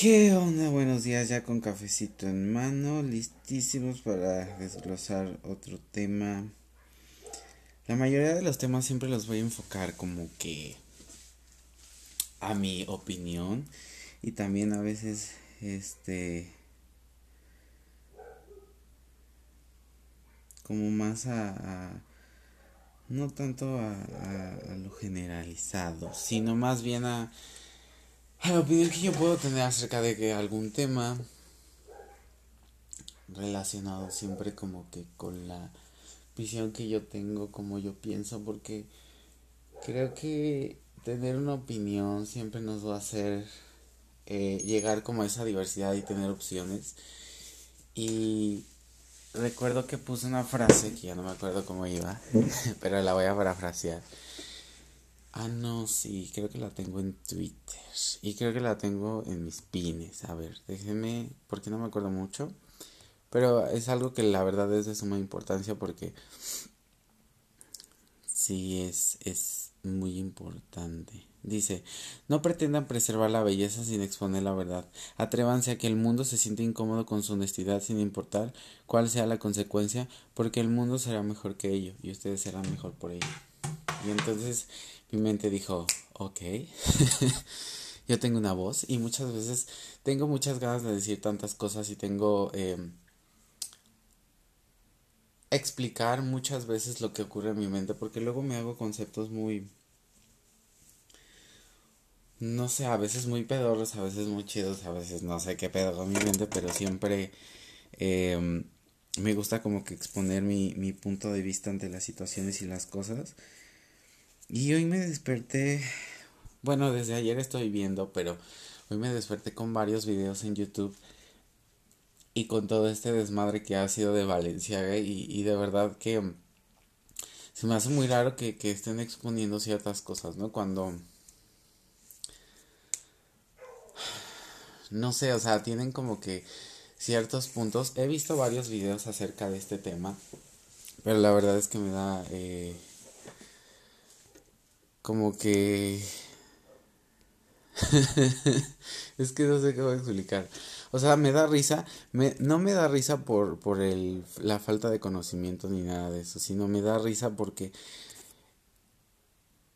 ¿Qué onda? Buenos días, ya con cafecito en mano, listísimos para desglosar otro tema. La mayoría de los temas siempre los voy a enfocar como que a mi opinión y también a veces este como más a, no tanto a, a lo generalizado, sino más bien a la opinión que yo puedo tener acerca de que algún tema relacionado siempre como que con la visión que yo tengo, como yo pienso, porque creo que tener una opinión siempre nos va a hacer eh, llegar como a esa diversidad y tener opciones. Y recuerdo que puse una frase, que ya no me acuerdo cómo iba, pero la voy a parafrasear Ah, no, sí, creo que la tengo en Twitter. Y creo que la tengo en mis pines. A ver, déjenme, porque no me acuerdo mucho. Pero es algo que la verdad es de suma importancia porque sí es, es muy importante. Dice, no pretendan preservar la belleza sin exponer la verdad. Atrévanse a que el mundo se siente incómodo con su honestidad sin importar cuál sea la consecuencia, porque el mundo será mejor que ello y ustedes serán mejor por ello. Y entonces mi mente dijo, ok, yo tengo una voz y muchas veces tengo muchas ganas de decir tantas cosas y tengo eh, explicar muchas veces lo que ocurre en mi mente porque luego me hago conceptos muy no sé, a veces muy pedorros, a veces muy chidos, a veces no sé qué pedo con mi mente, pero siempre eh, me gusta como que exponer mi, mi punto de vista ante las situaciones y las cosas. Y hoy me desperté, bueno, desde ayer estoy viendo, pero hoy me desperté con varios videos en YouTube y con todo este desmadre que ha sido de Valenciaga y, y de verdad que se me hace muy raro que, que estén exponiendo ciertas cosas, ¿no? Cuando... No sé, o sea, tienen como que ciertos puntos. He visto varios videos acerca de este tema, pero la verdad es que me da... Eh, como que... es que no sé a explicar. O sea, me da risa, me, no me da risa por, por el, la falta de conocimiento ni nada de eso, sino me da risa porque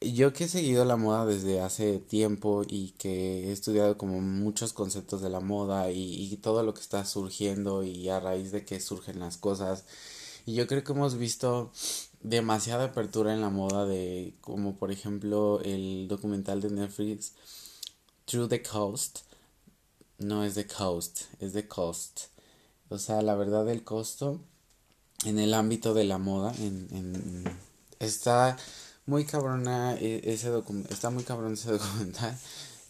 yo que he seguido la moda desde hace tiempo y que he estudiado como muchos conceptos de la moda y, y todo lo que está surgiendo y a raíz de que surgen las cosas, y yo creo que hemos visto demasiada apertura en la moda de como por ejemplo el documental de Netflix Through the Coast no es The Coast es The Cost. O sea la verdad el costo en el ámbito de la moda en, en está muy cabrona e, ese está muy cabrón ese documental.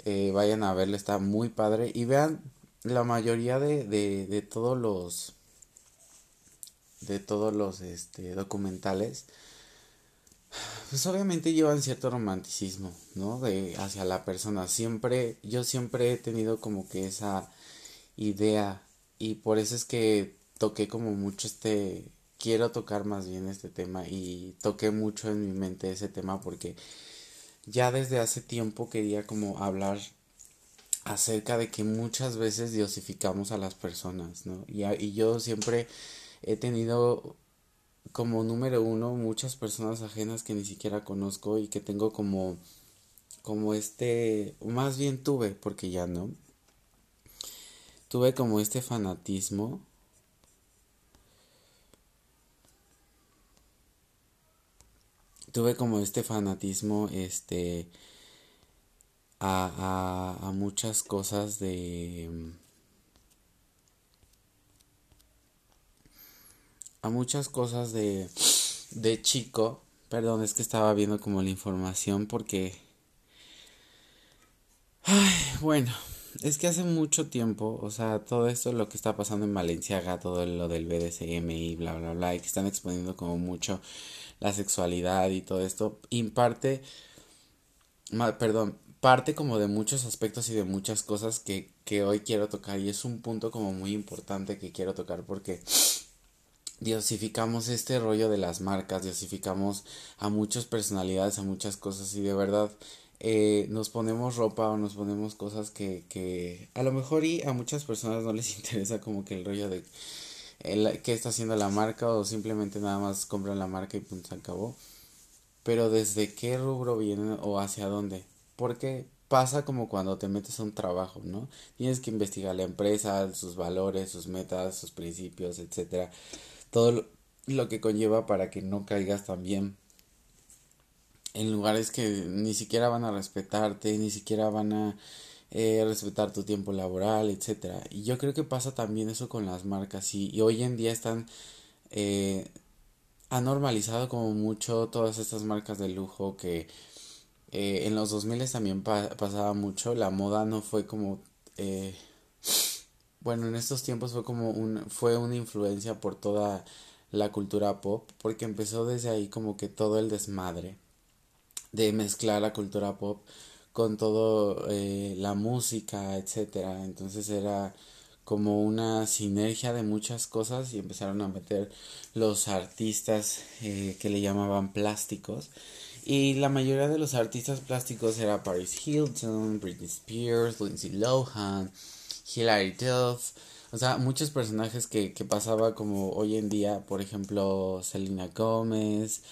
Eh, vayan a verlo está muy padre. Y vean la mayoría de, de, de todos los de todos los este, documentales, pues obviamente llevan cierto romanticismo, ¿no? De hacia la persona. Siempre, yo siempre he tenido como que esa idea y por eso es que toqué como mucho este, quiero tocar más bien este tema y toqué mucho en mi mente ese tema porque ya desde hace tiempo quería como hablar acerca de que muchas veces diosificamos a las personas, ¿no? Y, y yo siempre he tenido como número uno muchas personas ajenas que ni siquiera conozco y que tengo como como este más bien tuve porque ya no tuve como este fanatismo tuve como este fanatismo este a, a, a muchas cosas de a muchas cosas de, de chico. Perdón, es que estaba viendo como la información porque... Ay, bueno, es que hace mucho tiempo, o sea, todo esto lo que está pasando en Valenciaga, todo lo del BDSM y bla, bla, bla, y que están exponiendo como mucho la sexualidad y todo esto, imparte, perdón, parte como de muchos aspectos y de muchas cosas que, que hoy quiero tocar y es un punto como muy importante que quiero tocar porque diosificamos este rollo de las marcas, diosificamos a muchas personalidades, a muchas cosas y de verdad eh, nos ponemos ropa o nos ponemos cosas que, que a lo mejor y a muchas personas no les interesa como que el rollo de el, qué está haciendo la marca o simplemente nada más compran la marca y punto se acabó. Pero desde qué rubro vienen o hacia dónde. Porque pasa como cuando te metes a un trabajo, ¿no? Tienes que investigar la empresa, sus valores, sus metas, sus principios, etcétera. Todo lo que conlleva para que no caigas también en lugares que ni siquiera van a respetarte, ni siquiera van a eh, respetar tu tiempo laboral, etcétera. Y yo creo que pasa también eso con las marcas y, hoy en día están eh, ha normalizado como mucho todas estas marcas de lujo que eh, en los 2000 también pasaba mucho, la moda no fue como bueno, en estos tiempos fue como un fue una influencia por toda la cultura pop, porque empezó desde ahí como que todo el desmadre de mezclar la cultura pop con todo eh, la música, etcétera. Entonces era como una sinergia de muchas cosas y empezaron a meter los artistas eh, que le llamaban plásticos. Y la mayoría de los artistas plásticos era Paris Hilton, Britney Spears, Lindsay Lohan, Hilary Duff. O sea, muchos personajes que, que pasaba como hoy en día, por ejemplo, Selena Gomez,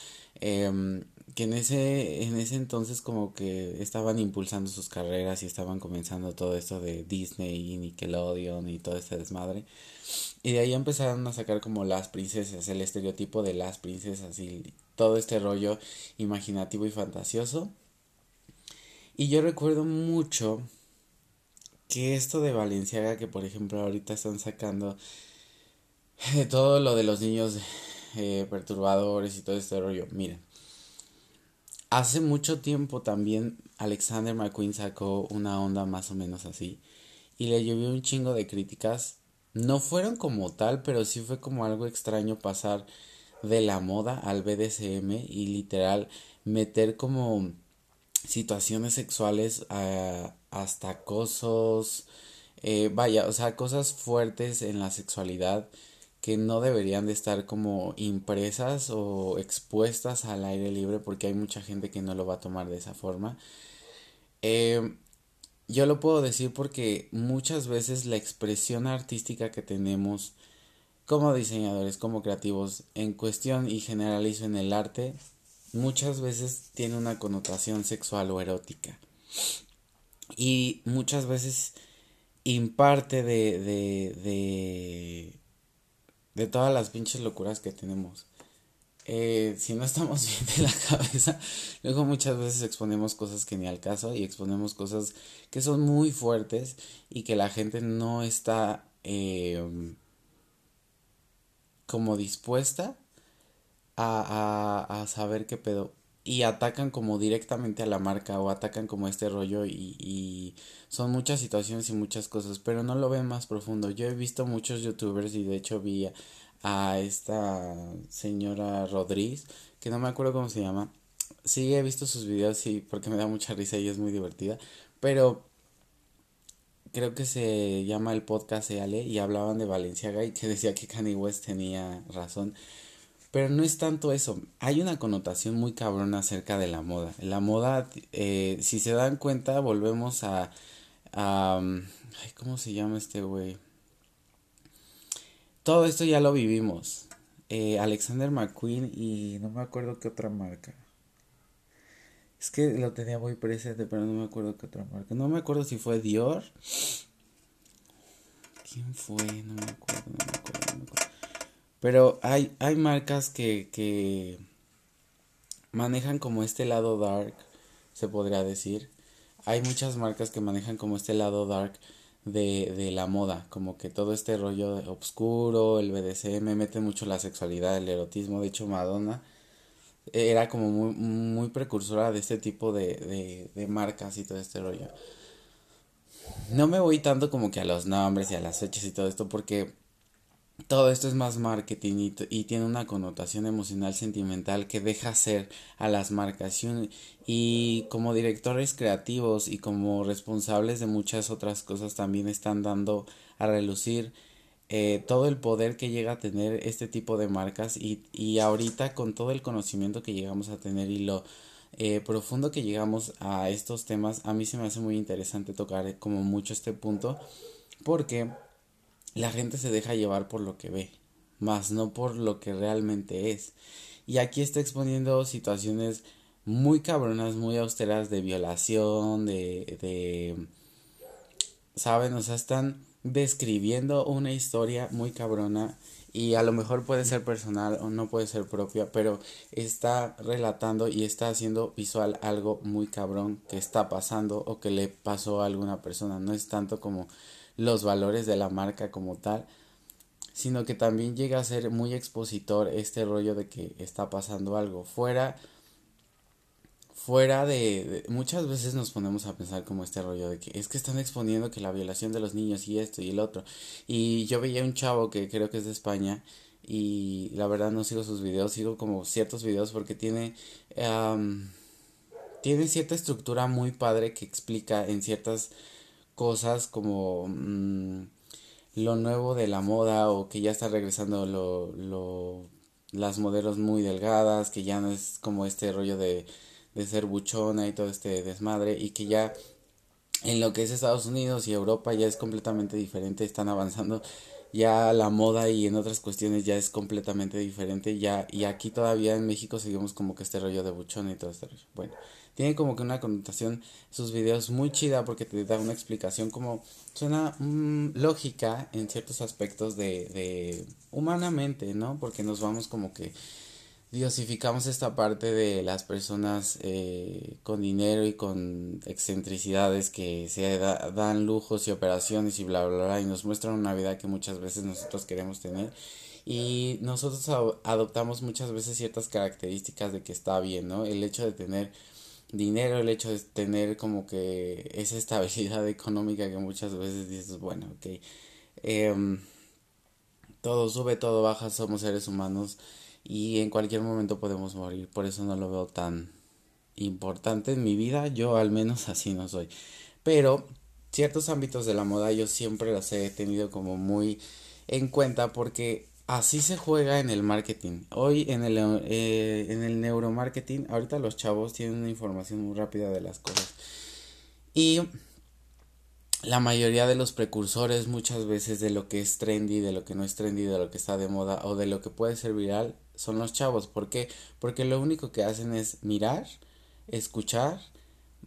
eh, que en ese, en ese entonces como que estaban impulsando sus carreras y estaban comenzando todo esto de Disney y Nickelodeon y todo este desmadre. Y de ahí empezaron a sacar como las princesas, el estereotipo de las princesas y todo este rollo imaginativo y fantasioso. Y yo recuerdo mucho que esto de Valenciaga, que por ejemplo ahorita están sacando de todo lo de los niños eh, perturbadores y todo este rollo, miren Hace mucho tiempo también Alexander McQueen sacó una onda más o menos así y le llovió un chingo de críticas. No fueron como tal, pero sí fue como algo extraño pasar de la moda al BDSM y literal meter como situaciones sexuales hasta acosos, eh, vaya, o sea, cosas fuertes en la sexualidad que no deberían de estar como impresas o expuestas al aire libre porque hay mucha gente que no lo va a tomar de esa forma. Eh, yo lo puedo decir porque muchas veces la expresión artística que tenemos como diseñadores, como creativos, en cuestión y generalizo en el arte, muchas veces tiene una connotación sexual o erótica. Y muchas veces imparte de, de, de de todas las pinches locuras que tenemos. Eh, si no estamos bien de la cabeza, luego muchas veces exponemos cosas que ni al caso y exponemos cosas que son muy fuertes y que la gente no está eh, como dispuesta a, a saber qué pedo y atacan como directamente a la marca o atacan como este rollo y, son muchas situaciones y muchas cosas, pero no lo ven más profundo. Yo he visto muchos youtubers y de hecho vi a, esta señora Rodríguez, que no me acuerdo cómo se llama. Sí, he visto sus videos, sí, porque me da mucha risa y es muy divertida, pero creo que se llama el podcast Eale y hablaban de Valenciaga y que decía que Kanye West tenía razón. Pero no es tanto eso. Hay una connotación muy cabrona acerca de la moda. La moda, eh, si se dan cuenta, volvemos a... a ay, ¿Cómo se llama este güey? Todo esto ya lo vivimos. Eh, Alexander McQueen y no me acuerdo qué otra marca. Es que lo tenía muy presente, pero no me acuerdo qué otra marca. No me acuerdo si fue Dior. ¿Quién fue? No me acuerdo, no me acuerdo. Pero hay, hay marcas que, que manejan como este lado dark, se podría decir. Hay muchas marcas que manejan como este lado dark de, de la moda, como que todo este rollo oscuro, el BDSM, mete mucho la sexualidad, el erotismo. De hecho, Madonna era como muy, muy precursora de este tipo de, de, de marcas y todo este rollo. No me voy tanto como que a los nombres y a las fechas y todo esto porque todo esto es más marketing y, tiene una connotación emocional sentimental que deja ser a las marcas. Y, como directores creativos y como responsables de muchas otras cosas también están dando a relucir eh, todo el poder que llega a tener este tipo de marcas y, y ahorita con todo el conocimiento que llegamos a tener y lo eh, profundo que llegamos a estos temas, a mí se me hace muy interesante tocar como mucho este punto, porque la gente se deja llevar por lo que ve, más no por lo que realmente es. Y aquí está exponiendo situaciones muy cabronas, muy austeras de violación, de, de, ¿saben? O sea, están describiendo una historia muy cabrona y a lo mejor puede ser personal o no puede ser propia, pero está relatando y está haciendo visual algo muy cabrón que está pasando o que le pasó a alguna persona. No es tanto como los valores de la marca como tal, sino que también llega a ser muy expositor este rollo de que está pasando algo fuera fuera de, muchas veces nos ponemos a pensar como este rollo de que es que están exponiendo que la violación de los niños y esto y el otro. Y yo veía un chavo que creo que es de España y la verdad no sigo sus videos sigo como ciertos videos porque tiene tiene cierta estructura muy padre que explica en ciertas cosas como mm, lo nuevo de la moda o que ya está regresando lo, lo las modelos muy delgadas que ya no es como este rollo de de ser buchona y todo este desmadre y que ya en lo que es Estados Unidos y Europa ya es completamente diferente, están avanzando ya la moda y en otras cuestiones ya es completamente diferente ya y aquí todavía en México seguimos como que este rollo de buchona y todo este rollo. Bueno, tiene como que una connotación sus videos muy chida porque te da una explicación como suena mm, lógica en ciertos aspectos de, de humanamente, ¿no? Porque nos vamos como que diosificamos esta parte de las personas eh, con dinero y con excentricidades que se dan lujos y operaciones y bla, bla, bla, y nos muestran una vida que muchas veces nosotros queremos tener. Y nosotros adoptamos muchas veces ciertas características de que está bien, ¿no? El hecho de tener dinero, el hecho de tener como que esa estabilidad económica que muchas veces dices, bueno, ok, em, todo sube, todo baja, somos seres humanos y en cualquier momento podemos morir, por eso no lo veo tan importante en mi vida, yo al menos así no soy. Pero ciertos ámbitos de la moda yo siempre los he tenido como muy en cuenta porque así se juega en el marketing. Hoy en el, eh, en el neuromarketing, ahorita los chavos tienen una información muy rápida de las cosas. Y la mayoría de los precursores muchas veces de lo que es trendy, de lo que no es trendy, de lo que está de moda o de lo que puede ser viral son los chavos. ¿Por qué? Porque lo único que hacen es mirar, escuchar,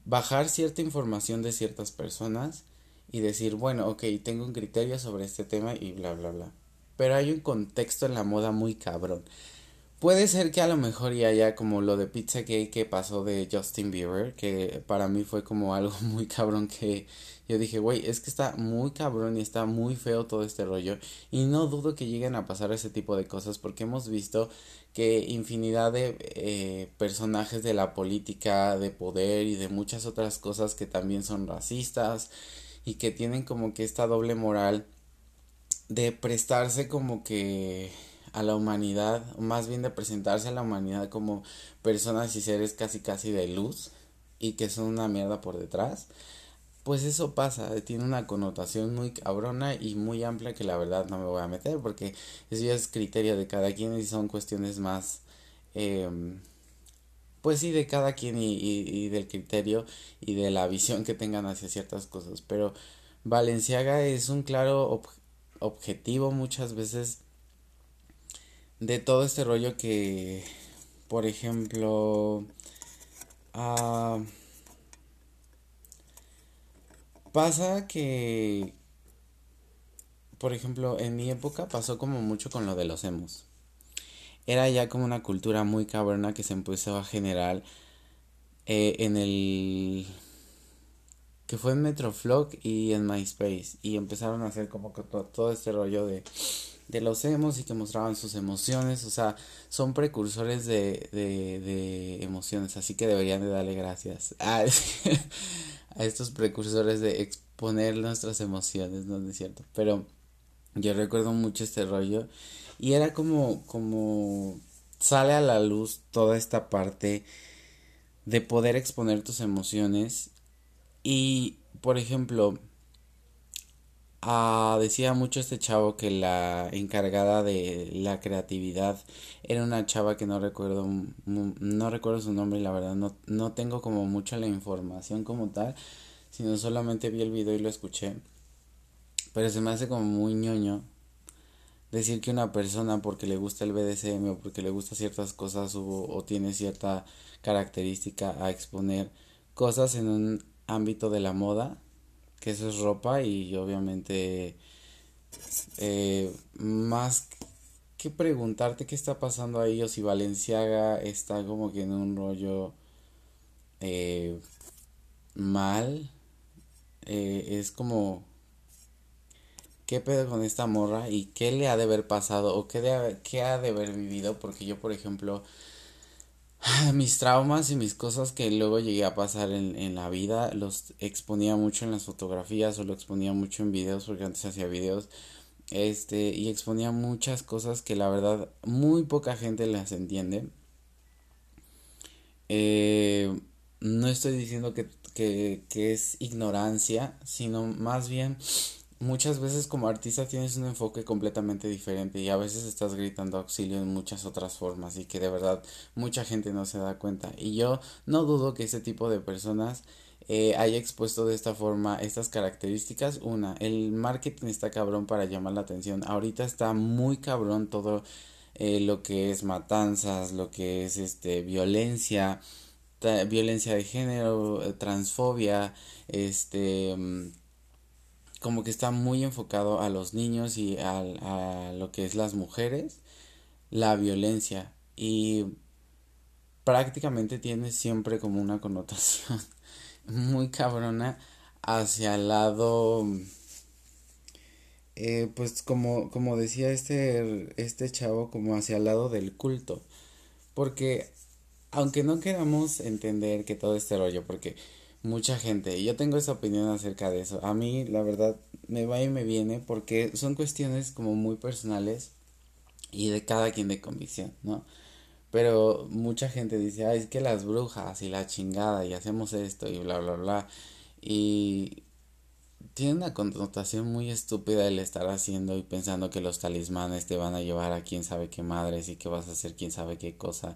bajar cierta información de ciertas personas y decir, bueno, ok, tengo un criterio sobre este tema y bla, bla, bla. Pero hay un contexto en la moda muy cabrón. Puede ser que a lo mejor ya haya como lo de Pizza Gay que pasó de Justin Bieber, que para mí fue como algo muy cabrón que yo dije, güey, es que está muy cabrón y está muy feo todo este rollo. Y no dudo que lleguen a pasar ese tipo de cosas porque hemos visto que infinidad de eh, personajes de la política, de poder y de muchas otras cosas que también son racistas y que tienen como que esta doble moral de prestarse como que a la humanidad, más bien de presentarse a la humanidad como personas y seres casi casi de luz y que son una mierda por detrás pues eso pasa, tiene una connotación muy cabrona y muy amplia que la verdad no me voy a meter porque eso ya es criterio de cada quien y son cuestiones más, em, pues sí, de cada quien y, del criterio y de la visión que tengan hacia ciertas cosas. Pero Valenciaga es un claro objetivo muchas veces de todo este rollo que, por ejemplo, ah, Pasa que, por ejemplo, en mi época pasó como mucho con lo de los emos. Era ya como una cultura muy cabrona que se empezó a generar eh, en el que fue en Metroflog y en MySpace y empezaron a hacer como que todo, este rollo de, de los emos y que mostraban sus emociones, o sea, son precursores de, de, de emociones, así que deberían de darle gracias. Ah, a estos precursores de exponer nuestras emociones, ¿no es cierto? Pero yo recuerdo mucho este rollo y era como, como sale a la luz toda esta parte de poder exponer tus emociones y, por ejemplo, Ah, decía mucho este chavo que la encargada de la creatividad era una chava que no recuerdo, no recuerdo su nombre, la verdad, no, no tengo como mucha la información como tal, sino solamente vi el video y lo escuché. Pero se me hace como muy ñoño decir que una persona porque le gusta el BDSM o porque le gusta ciertas cosas o, o tiene cierta característica a exponer cosas en un ámbito de la moda que eso es ropa y obviamente eh, más que preguntarte qué está pasando ahí o si Valenciaga está como que en un rollo eh, mal eh, es como qué pedo con esta morra y qué le ha de haber pasado o qué, de, qué ha de haber vivido porque yo por ejemplo mis traumas y mis cosas que luego llegué a pasar en, en, la vida los exponía mucho en las fotografías o lo exponía mucho en videos porque antes hacía videos este y exponía muchas cosas que la verdad muy poca gente las entiende. Eh, no estoy diciendo que, que, que es ignorancia sino más bien muchas veces como artista tienes un enfoque completamente diferente y a veces estás gritando auxilio en muchas otras formas y que de verdad mucha gente no se da cuenta. Y yo no dudo que ese tipo de personas eh, haya expuesto de esta forma estas características. Una el marketing está cabrón para llamar la atención. Ahorita está muy cabrón todo eh, lo que es matanzas lo que es este violencia violencia de género transfobia este mm, como que está muy enfocado a los niños y a, lo que es las mujeres, la violencia. Y prácticamente tiene siempre como una connotación muy cabrona hacia el lado eh, pues como como decía este este chavo como hacia el lado del culto. Porque aunque no queramos entender que todo este rollo porque mucha gente. Yo tengo esa opinión acerca de eso. A mí, la verdad, me va y me viene porque son cuestiones como muy personales y de cada quien de convicción, ¿no? Pero mucha gente dice, ay, es que las brujas y la chingada y hacemos esto y bla, bla, bla. Y tiene una connotación muy estúpida el estar haciendo y pensando que los talismanes te van a llevar a quién sabe qué madres y que vas a hacer quién sabe qué cosa.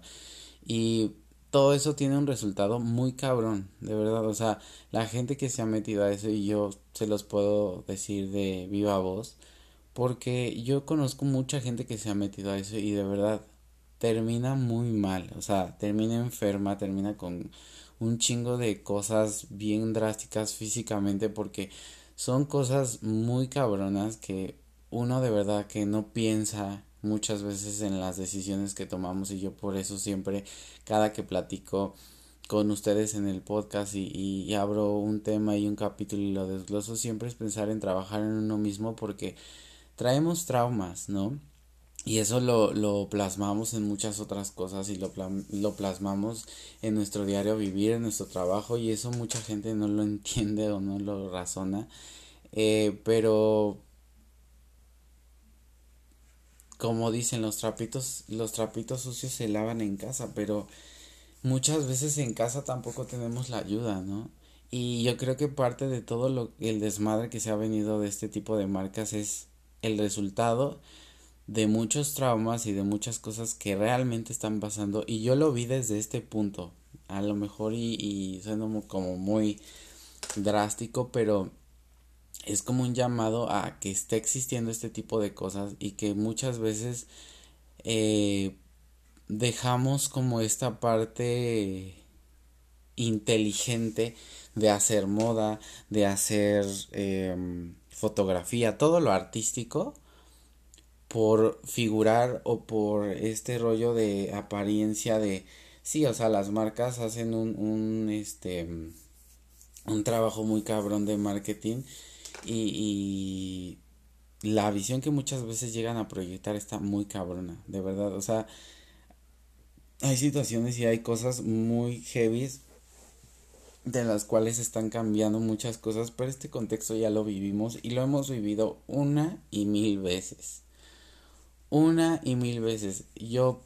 Y todo eso tiene un resultado muy cabrón, de verdad. O sea, la gente que se ha metido a eso y yo se los puedo decir de viva voz, porque yo conozco mucha gente que se ha metido a eso y de verdad termina muy mal. O sea, termina enferma, termina con un chingo de cosas bien drásticas físicamente porque son cosas muy cabronas que uno de verdad que no piensa muchas veces en las decisiones que tomamos y yo por eso siempre cada que platico con ustedes en el podcast y, y, abro un tema y un capítulo y lo desgloso siempre es pensar en trabajar en uno mismo porque traemos traumas, ¿no? Y eso lo, lo plasmamos en muchas otras cosas y lo, lo plasmamos en nuestro diario vivir, en nuestro trabajo y eso mucha gente no lo entiende o no lo razona. Eh, pero como dicen los trapitos, los trapitos sucios se lavan en casa, pero muchas veces en casa tampoco tenemos la ayuda, ¿no? Y yo creo que parte de todo lo el desmadre que se ha venido de este tipo de marcas es el resultado de muchos traumas y de muchas cosas que realmente están pasando y yo lo vi desde este punto a lo mejor y, y suena como muy drástico pero es como un llamado a que esté existiendo este tipo de cosas y que muchas veces eh, dejamos como esta parte inteligente de hacer moda, de hacer em, fotografía, todo lo artístico por figurar o por este rollo de apariencia de sí, o sea, las marcas hacen un, un este un trabajo muy cabrón de marketing y, la visión que muchas veces llegan a proyectar está muy cabrona, de verdad, o sea, hay situaciones y hay cosas muy heavies de las cuales están cambiando muchas cosas, pero este contexto ya lo vivimos y lo hemos vivido una y mil veces. Una y mil veces. Yo,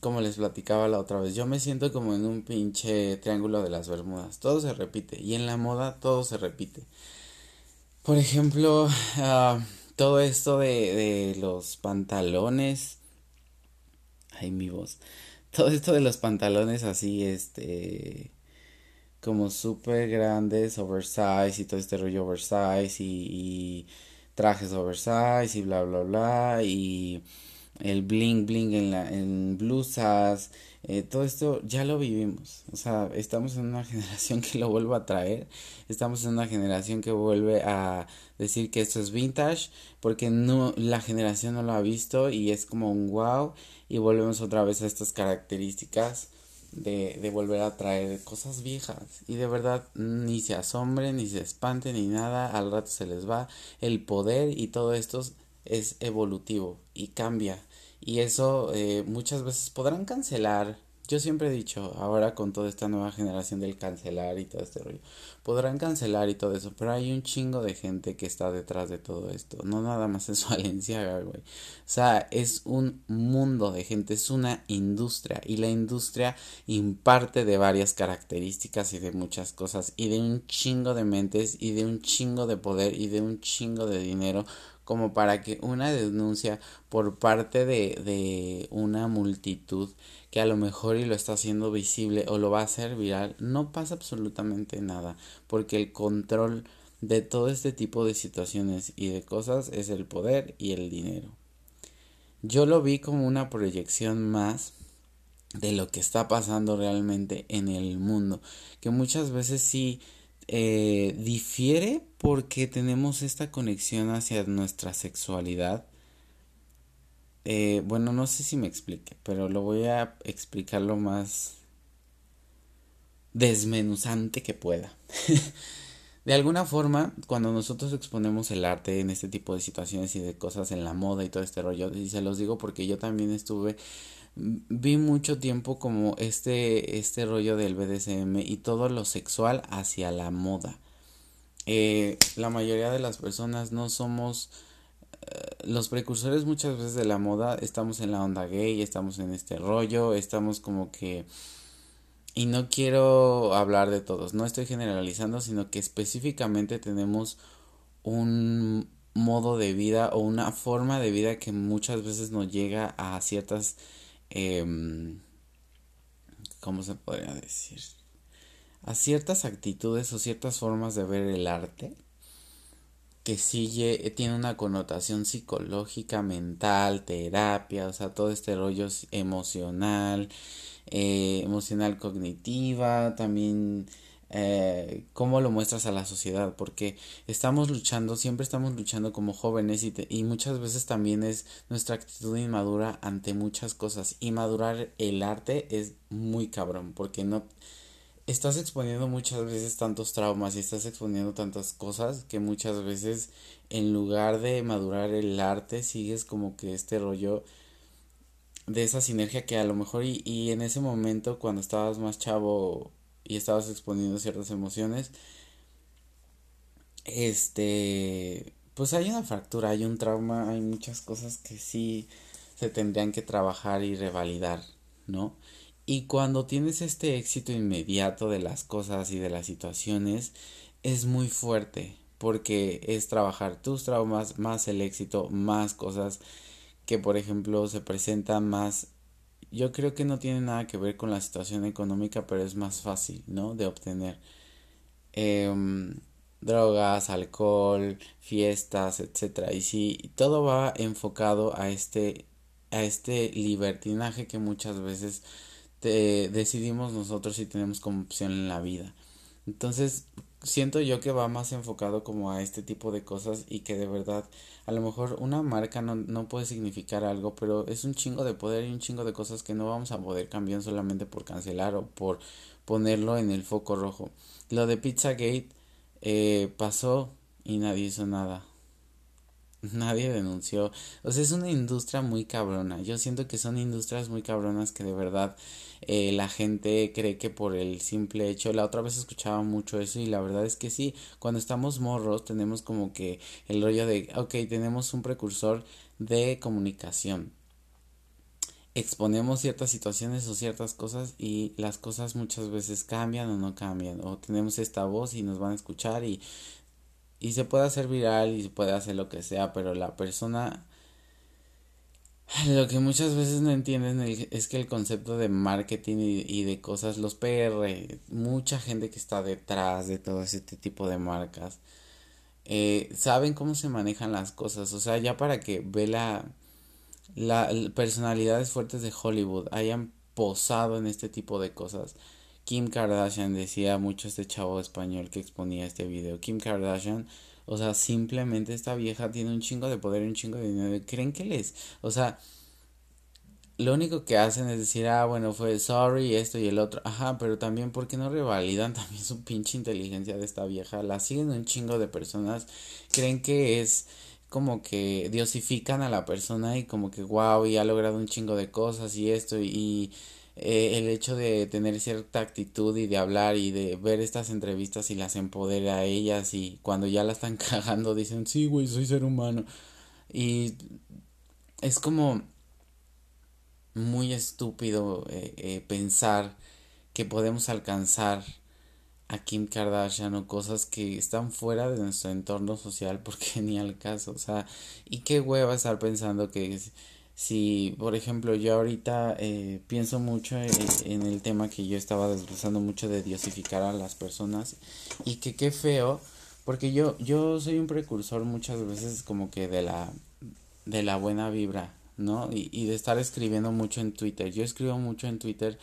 como les platicaba la otra vez, yo me siento como en un pinche triángulo de las Bermudas. Todo se repite y en la moda todo se repite. Por ejemplo, ah, todo esto de, de los pantalones. Ay, mi voz. Todo esto de los pantalones así, este como súper grandes, oversize y todo este rollo oversize y, y, trajes oversize y bla bla bla y el bling bling en, la, en blusas, eh, todo esto ya lo vivimos, o sea, estamos en una generación que lo vuelve a traer, estamos en una generación que vuelve a decir que esto es vintage, porque no, la generación no lo ha visto y es como un wow, y volvemos otra vez a estas características de, de volver a traer cosas viejas. Y de verdad ni se asombren ni se espanten ni nada al rato se les va el poder y todo esto es evolutivo y cambia y eso eh, muchas veces podrán cancelar yo siempre he dicho, ahora con toda esta nueva generación del cancelar y todo este rollo, podrán cancelar y todo eso, pero hay un chingo de gente que está detrás de todo esto. No nada más es Valencia, güey. O sea, es un mundo de gente, es una industria y la industria imparte de varias características y de muchas cosas y de un chingo de mentes y de un chingo de poder y de un chingo de dinero como para que una denuncia por parte de, de una multitud que a lo mejor y lo está haciendo visible o lo va a hacer viral, no pasa absolutamente nada, porque el control de todo este tipo de situaciones y de cosas es el poder y el dinero. Yo lo vi como una proyección más de lo que está pasando realmente en el mundo, que muchas veces sí eh, difiere porque tenemos esta conexión hacia nuestra sexualidad eh, bueno, no sé si me explique, pero lo voy a explicar lo más desmenuzante que pueda. de alguna forma, cuando nosotros exponemos el arte en este tipo de situaciones y de cosas en la moda y todo este rollo, y se los digo porque yo también estuve, vi mucho tiempo como este, este rollo del BDSM y todo lo sexual hacia la moda. Eh, la mayoría de las personas no somos los precursores muchas veces de la moda estamos en la onda gay, estamos en este rollo, estamos como que... Y no quiero hablar de todos, no estoy generalizando, sino que específicamente tenemos un modo de vida o una forma de vida que muchas veces nos llega a ciertas... Eh, ¿Cómo se podría decir? A ciertas actitudes o ciertas formas de ver el arte que sí tiene una connotación psicológica, mental, terapia, o sea, todo este rollo emocional, eh, emocional cognitiva, también eh, cómo lo muestras a la sociedad, porque estamos luchando, siempre estamos luchando como jóvenes y, y muchas veces también es nuestra actitud inmadura ante muchas cosas. Y madurar el arte es muy cabrón, porque no estás exponiendo muchas veces tantos traumas y estás exponiendo tantas cosas que muchas veces en lugar de madurar el arte sigues como que este rollo de esa sinergia que a lo mejor y, y en ese momento cuando estabas más chavo y estabas exponiendo ciertas emociones este pues hay una fractura hay un trauma hay muchas cosas que sí se tendrían que trabajar y revalidar no y cuando tienes este éxito inmediato de las cosas y de las situaciones, es muy fuerte, porque es trabajar tus traumas más el éxito, más cosas que por ejemplo se presentan más yo creo que no tiene nada que ver con la situación económica, pero es más fácil, ¿no? De obtener em, drogas, alcohol, fiestas, etcétera. Y si todo va enfocado a este a este libertinaje que muchas veces decidimos nosotros si tenemos como opción en la vida. Entonces, siento yo que va más enfocado como a este tipo de cosas y que de verdad a lo mejor una marca no, no puede significar algo, pero es un chingo de poder y un chingo de cosas que no vamos a poder cambiar solamente por cancelar o por ponerlo en el foco rojo. Lo de Pizzagate eh, pasó y nadie hizo nada. Nadie denunció. O sea, es una industria muy cabrona. Yo siento que son industrias muy cabronas que de verdad eh, la gente cree que por el simple hecho, la otra vez escuchaba mucho eso y la verdad es que sí, cuando estamos morros tenemos como que el rollo de, ok, tenemos un precursor de comunicación. Exponemos ciertas situaciones o ciertas cosas y las cosas muchas veces cambian o no cambian o tenemos esta voz y nos van a escuchar y y se puede hacer viral y se puede hacer lo que sea, pero la persona lo que muchas veces no entienden es que el concepto de marketing y, de cosas, los PR, mucha gente que está detrás de todo ese tipo de marcas, eh, saben cómo se manejan las cosas. O sea, ya para que ve la, la personalidades fuertes de Hollywood hayan posado en este tipo de cosas. Kim Kardashian decía mucho este chavo español que exponía este video. Kim Kardashian o sea, simplemente esta vieja tiene un chingo de poder y un chingo de dinero. ¿Creen que les? O sea, lo único que hacen es decir, ah, bueno, fue sorry, esto y el otro. Ajá, pero también, ¿por qué no revalidan también su pinche inteligencia de esta vieja? La siguen un chingo de personas. Creen que es como que diosifican a la persona y como que wow, y ha logrado un chingo de cosas y esto y eh, el hecho de tener cierta actitud y de hablar y de ver estas entrevistas y las empodera a ellas y cuando ya la están cagando dicen, sí, güey, soy ser humano. Y es como muy estúpido eh, eh, pensar que podemos alcanzar a Kim Kardashian o cosas que están fuera de nuestro entorno social porque ni al caso, o sea, y qué hueva estar pensando que si, por ejemplo, yo ahorita eh, pienso mucho en, el tema que yo estaba desglosando mucho de diosificar a las personas y que qué feo, porque yo, yo soy un precursor muchas veces como que de la, de la buena vibra, ¿no? Y, y de estar escribiendo mucho en Twitter. Yo escribo mucho en Twitter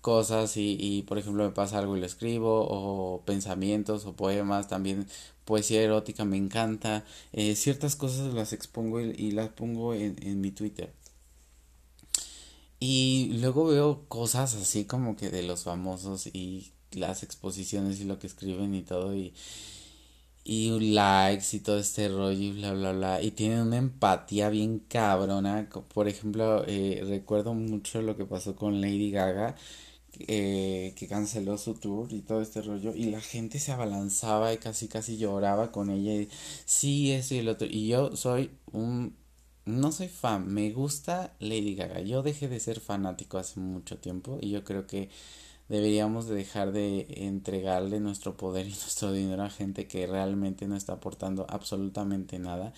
cosas y, y por ejemplo me pasa algo y lo escribo o pensamientos o poemas también poesía erótica me encanta eh, ciertas cosas las expongo y, las pongo en, en, mi twitter. Y luego veo cosas así como que de los famosos y las exposiciones y lo que escriben y todo y y likes y todo este rollo y bla bla bla. Y tienen una empatía bien cabrona. Por ejemplo eh, recuerdo mucho lo que pasó con Lady Gaga eh, que canceló su tour y todo este rollo y la gente se abalanzaba y casi casi lloraba con ella y sí eso y el otro y yo soy un no soy fan me gusta Lady Gaga. Yo dejé de ser fanático hace mucho tiempo y yo creo que deberíamos de dejar de entregarle nuestro poder y nuestro dinero a gente que realmente no está aportando absolutamente nada.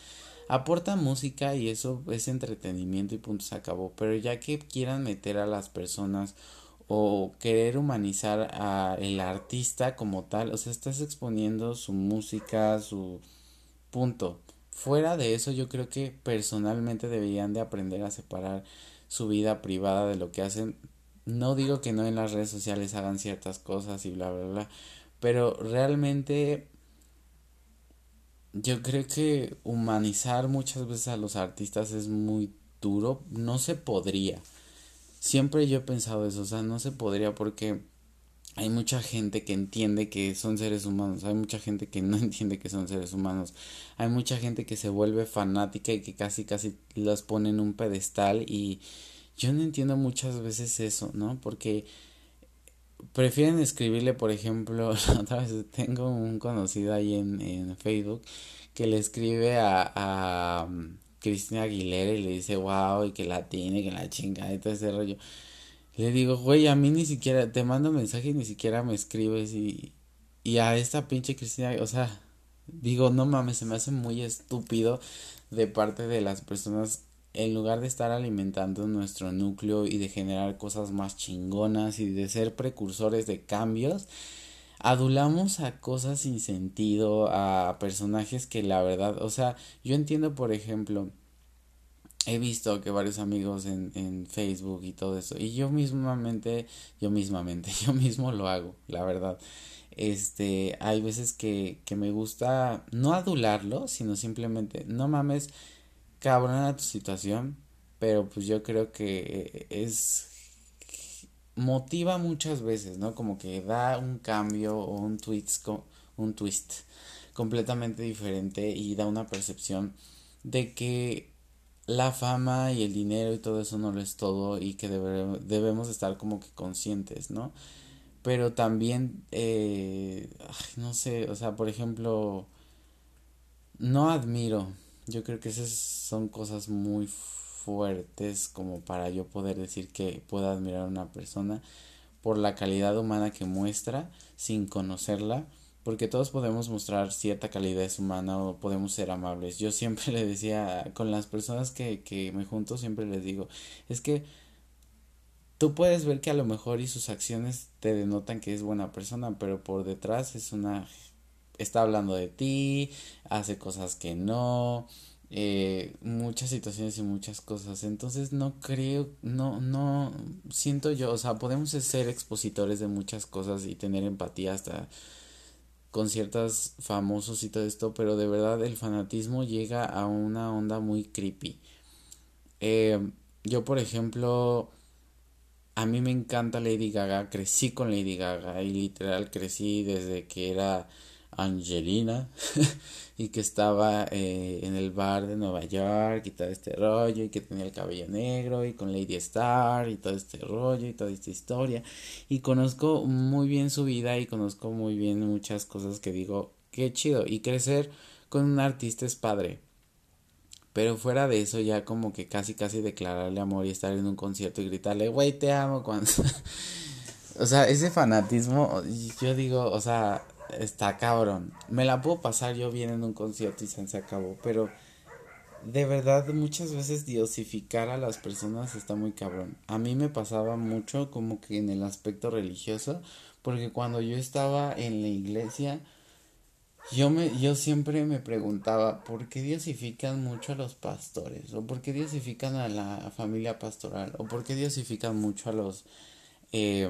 Aporta música y eso es entretenimiento y punto se acabó. Pero ya que quieran meter a las personas o querer humanizar a el artista como tal, o sea, estás exponiendo su música, su punto. Fuera de eso, yo creo que personalmente deberían de aprender a separar su vida privada de lo que hacen. No digo que no en las redes sociales hagan ciertas cosas y bla, bla, bla, pero realmente yo creo que humanizar muchas veces a los artistas es muy duro, no se podría Siempre yo he pensado eso, o sea, no se podría porque hay mucha gente que entiende que son seres humanos, hay mucha gente que no entiende que son seres humanos, hay mucha gente que se vuelve fanática y que casi casi las pone en un pedestal y yo no entiendo muchas veces eso, ¿no? Porque prefieren escribirle, por ejemplo, otra vez tengo un conocido ahí en, en Facebook que le escribe a, a Cristina Aguilera y le dice wow y que la tiene, que la chinga y todo ese rollo. Le digo, güey, a mí ni siquiera, te mando mensaje y ni siquiera me escribes y, y a esta pinche Cristina, o sea, digo, no mames, se me hace muy estúpido de parte de las personas en lugar de estar alimentando nuestro núcleo y de generar cosas más chingonas y de ser precursores de cambios, adulamos a cosas sin sentido, a personajes que la verdad, o sea, yo entiendo, por ejemplo, he visto que varios amigos en, en Facebook y todo eso, y yo mismamente, yo mismamente, yo mismo lo hago, la verdad. Este, hay veces que, que me gusta no adularlo, sino simplemente, no mames, cabrona tu situación, pero pues yo creo que es motiva muchas veces, ¿no? Como que da un cambio o un twist, un twist completamente diferente y da una percepción de que la fama y el dinero y todo eso no lo es todo y que debemos estar como que conscientes, ¿no? Pero también, eh, no sé, o sea, por ejemplo, no admiro, yo creo que esas son cosas muy fuertes como para yo poder decir que puedo admirar a una persona por la calidad humana que muestra sin conocerla, porque todos podemos mostrar cierta calidez humana o podemos ser amables. Yo siempre le decía con las personas que, que me junto, siempre les digo, es que tú puedes ver que a lo mejor y sus acciones te denotan que es buena persona, pero por detrás es una está hablando de ti, hace cosas que no, eh, muchas situaciones y muchas cosas. Entonces no creo, no, no, siento yo, o sea, podemos ser expositores de muchas cosas y tener empatía hasta con ciertos famosos y todo esto, pero de verdad el fanatismo llega a una onda muy creepy. Eh, yo, por ejemplo, a mí me encanta Lady Gaga, crecí con Lady Gaga y literal crecí desde que era Angelina y que estaba eh, en el bar de Nueva York y todo este rollo y que tenía el cabello negro y con Lady Star y todo este rollo y toda esta historia. Y conozco muy bien su vida y conozco muy bien muchas cosas que digo qué chido y crecer con un artista es padre. Pero fuera de eso ya como que casi casi declararle amor y estar en un concierto y gritarle güey te amo cuando o sea ese fanatismo yo digo o sea está cabrón. Me la puedo pasar yo bien en un concierto y se acabó, pero de verdad muchas veces diosificar a las personas está muy cabrón. A mí me pasaba mucho como que en el aspecto religioso, porque cuando yo estaba en la iglesia, yo me yo siempre me preguntaba por qué diosifican mucho a los pastores o por qué diosifican a la familia pastoral o por qué diosifican mucho a los eh,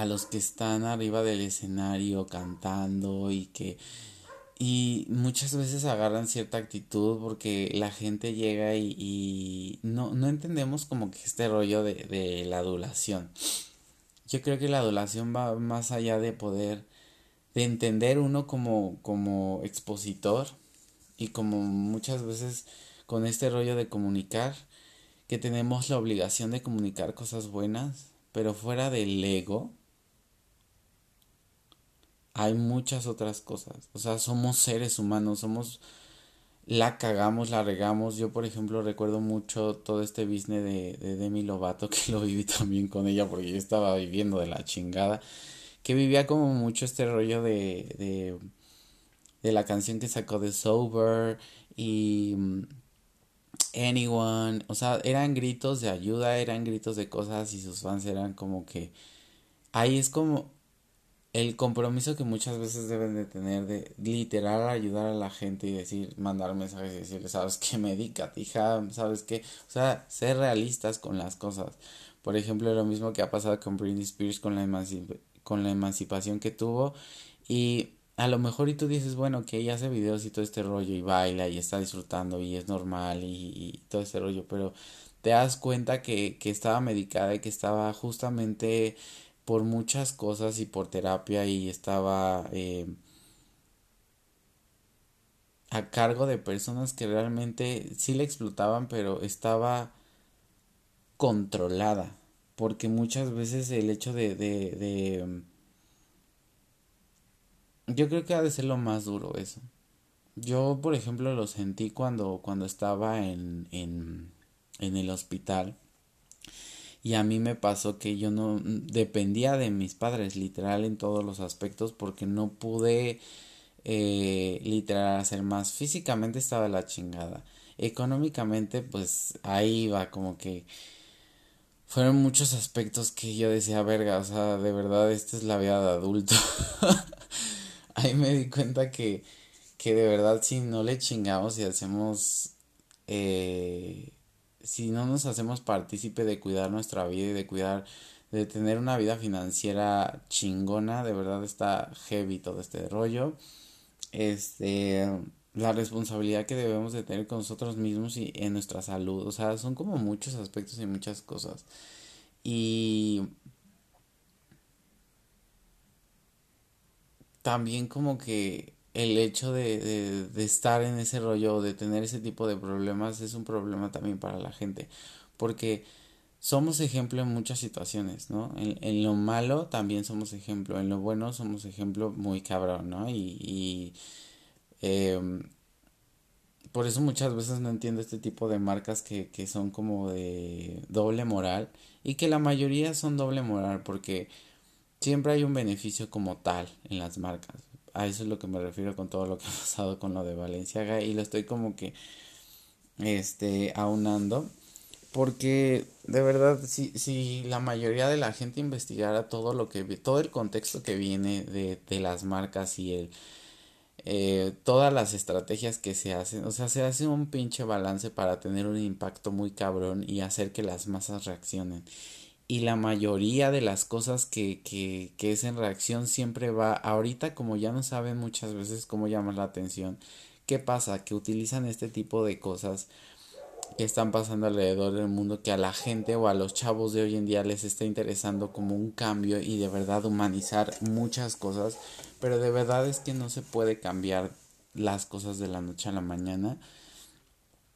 a los que están arriba del escenario cantando y que y muchas veces agarran cierta actitud porque la gente llega y, no, no entendemos como que este rollo de, de la adulación. Yo creo que la adulación va más allá de poder, de entender uno como, como expositor y como muchas veces con este rollo de comunicar, que tenemos la obligación de comunicar cosas buenas, pero fuera del ego, hay muchas otras cosas. O sea, somos seres humanos, somos la cagamos, la regamos. Yo, por ejemplo, recuerdo mucho todo este business de, de Demi Lovato, que lo viví también con ella, porque yo estaba viviendo de la chingada. Que vivía como mucho este rollo de, de, de la canción que sacó de Sober y mm, Anyone. O sea, eran gritos de ayuda, eran gritos de cosas y sus fans eran como que. Ahí es como el compromiso que muchas veces deben de tener de literal ayudar a la gente y decir, mandar mensajes y decirle, sabes que medica, hija, sabes que, o sea, ser realistas con las cosas. Por ejemplo, lo mismo que ha pasado con Britney Spears con la, con la emancipación que tuvo. Y a lo mejor y tú dices, bueno, que ella hace videos y todo este rollo y baila y está disfrutando y es normal y, y todo este rollo, pero te das cuenta que, que estaba medicada y que estaba justamente por muchas cosas y por terapia y estaba eh, a cargo de personas que realmente sí le explotaban, pero estaba controlada, porque muchas veces el hecho de, de, de yo creo que ha de ser lo más duro eso. Yo, por ejemplo, lo sentí cuando, cuando estaba en, en, en el hospital y a mí me pasó que yo no dependía de mis padres literal en todos los aspectos porque no pude eh, literal hacer más. Físicamente estaba la chingada. Económicamente pues ahí va como que fueron muchos aspectos que yo decía verga o sea de verdad esta es la vida de adulto ahí me di cuenta que que de verdad si no le chingamos y hacemos eh, si no nos hacemos partícipe de cuidar nuestra vida y de cuidar, de tener una vida financiera chingona, de verdad está heavy todo este rollo. Este, la responsabilidad que debemos de tener con nosotros mismos y en nuestra salud, o sea, son como muchos aspectos y muchas cosas. Y también como que el hecho de, de, estar en ese rollo, de tener ese tipo de problemas, es un problema también para la gente. Porque somos ejemplo en muchas situaciones, ¿no? En, en lo malo también somos ejemplo, en lo bueno somos ejemplo muy cabrón, ¿no? Y, y eh, por eso muchas veces no entiendo este tipo de marcas que, que son como de doble moral y que la mayoría son doble moral porque siempre hay un beneficio como tal en las marcas. A eso es lo que me refiero con todo lo que ha pasado con lo de Valenciaga y lo estoy como que este aunando porque de verdad si, si la mayoría de la gente investigara todo lo que todo el contexto que viene de, de las marcas y el eh, todas las estrategias que se hacen o sea se hace un pinche balance para tener un impacto muy cabrón y hacer que las masas reaccionen y la mayoría de las cosas que, que, que es en reacción siempre va ahorita como ya no saben muchas veces cómo llamar la atención qué pasa que utilizan este tipo de cosas que están pasando alrededor del mundo que a la gente o a los chavos de hoy en día les está interesando como un cambio y de verdad humanizar muchas cosas pero de verdad es que no se puede cambiar las cosas de la noche a la mañana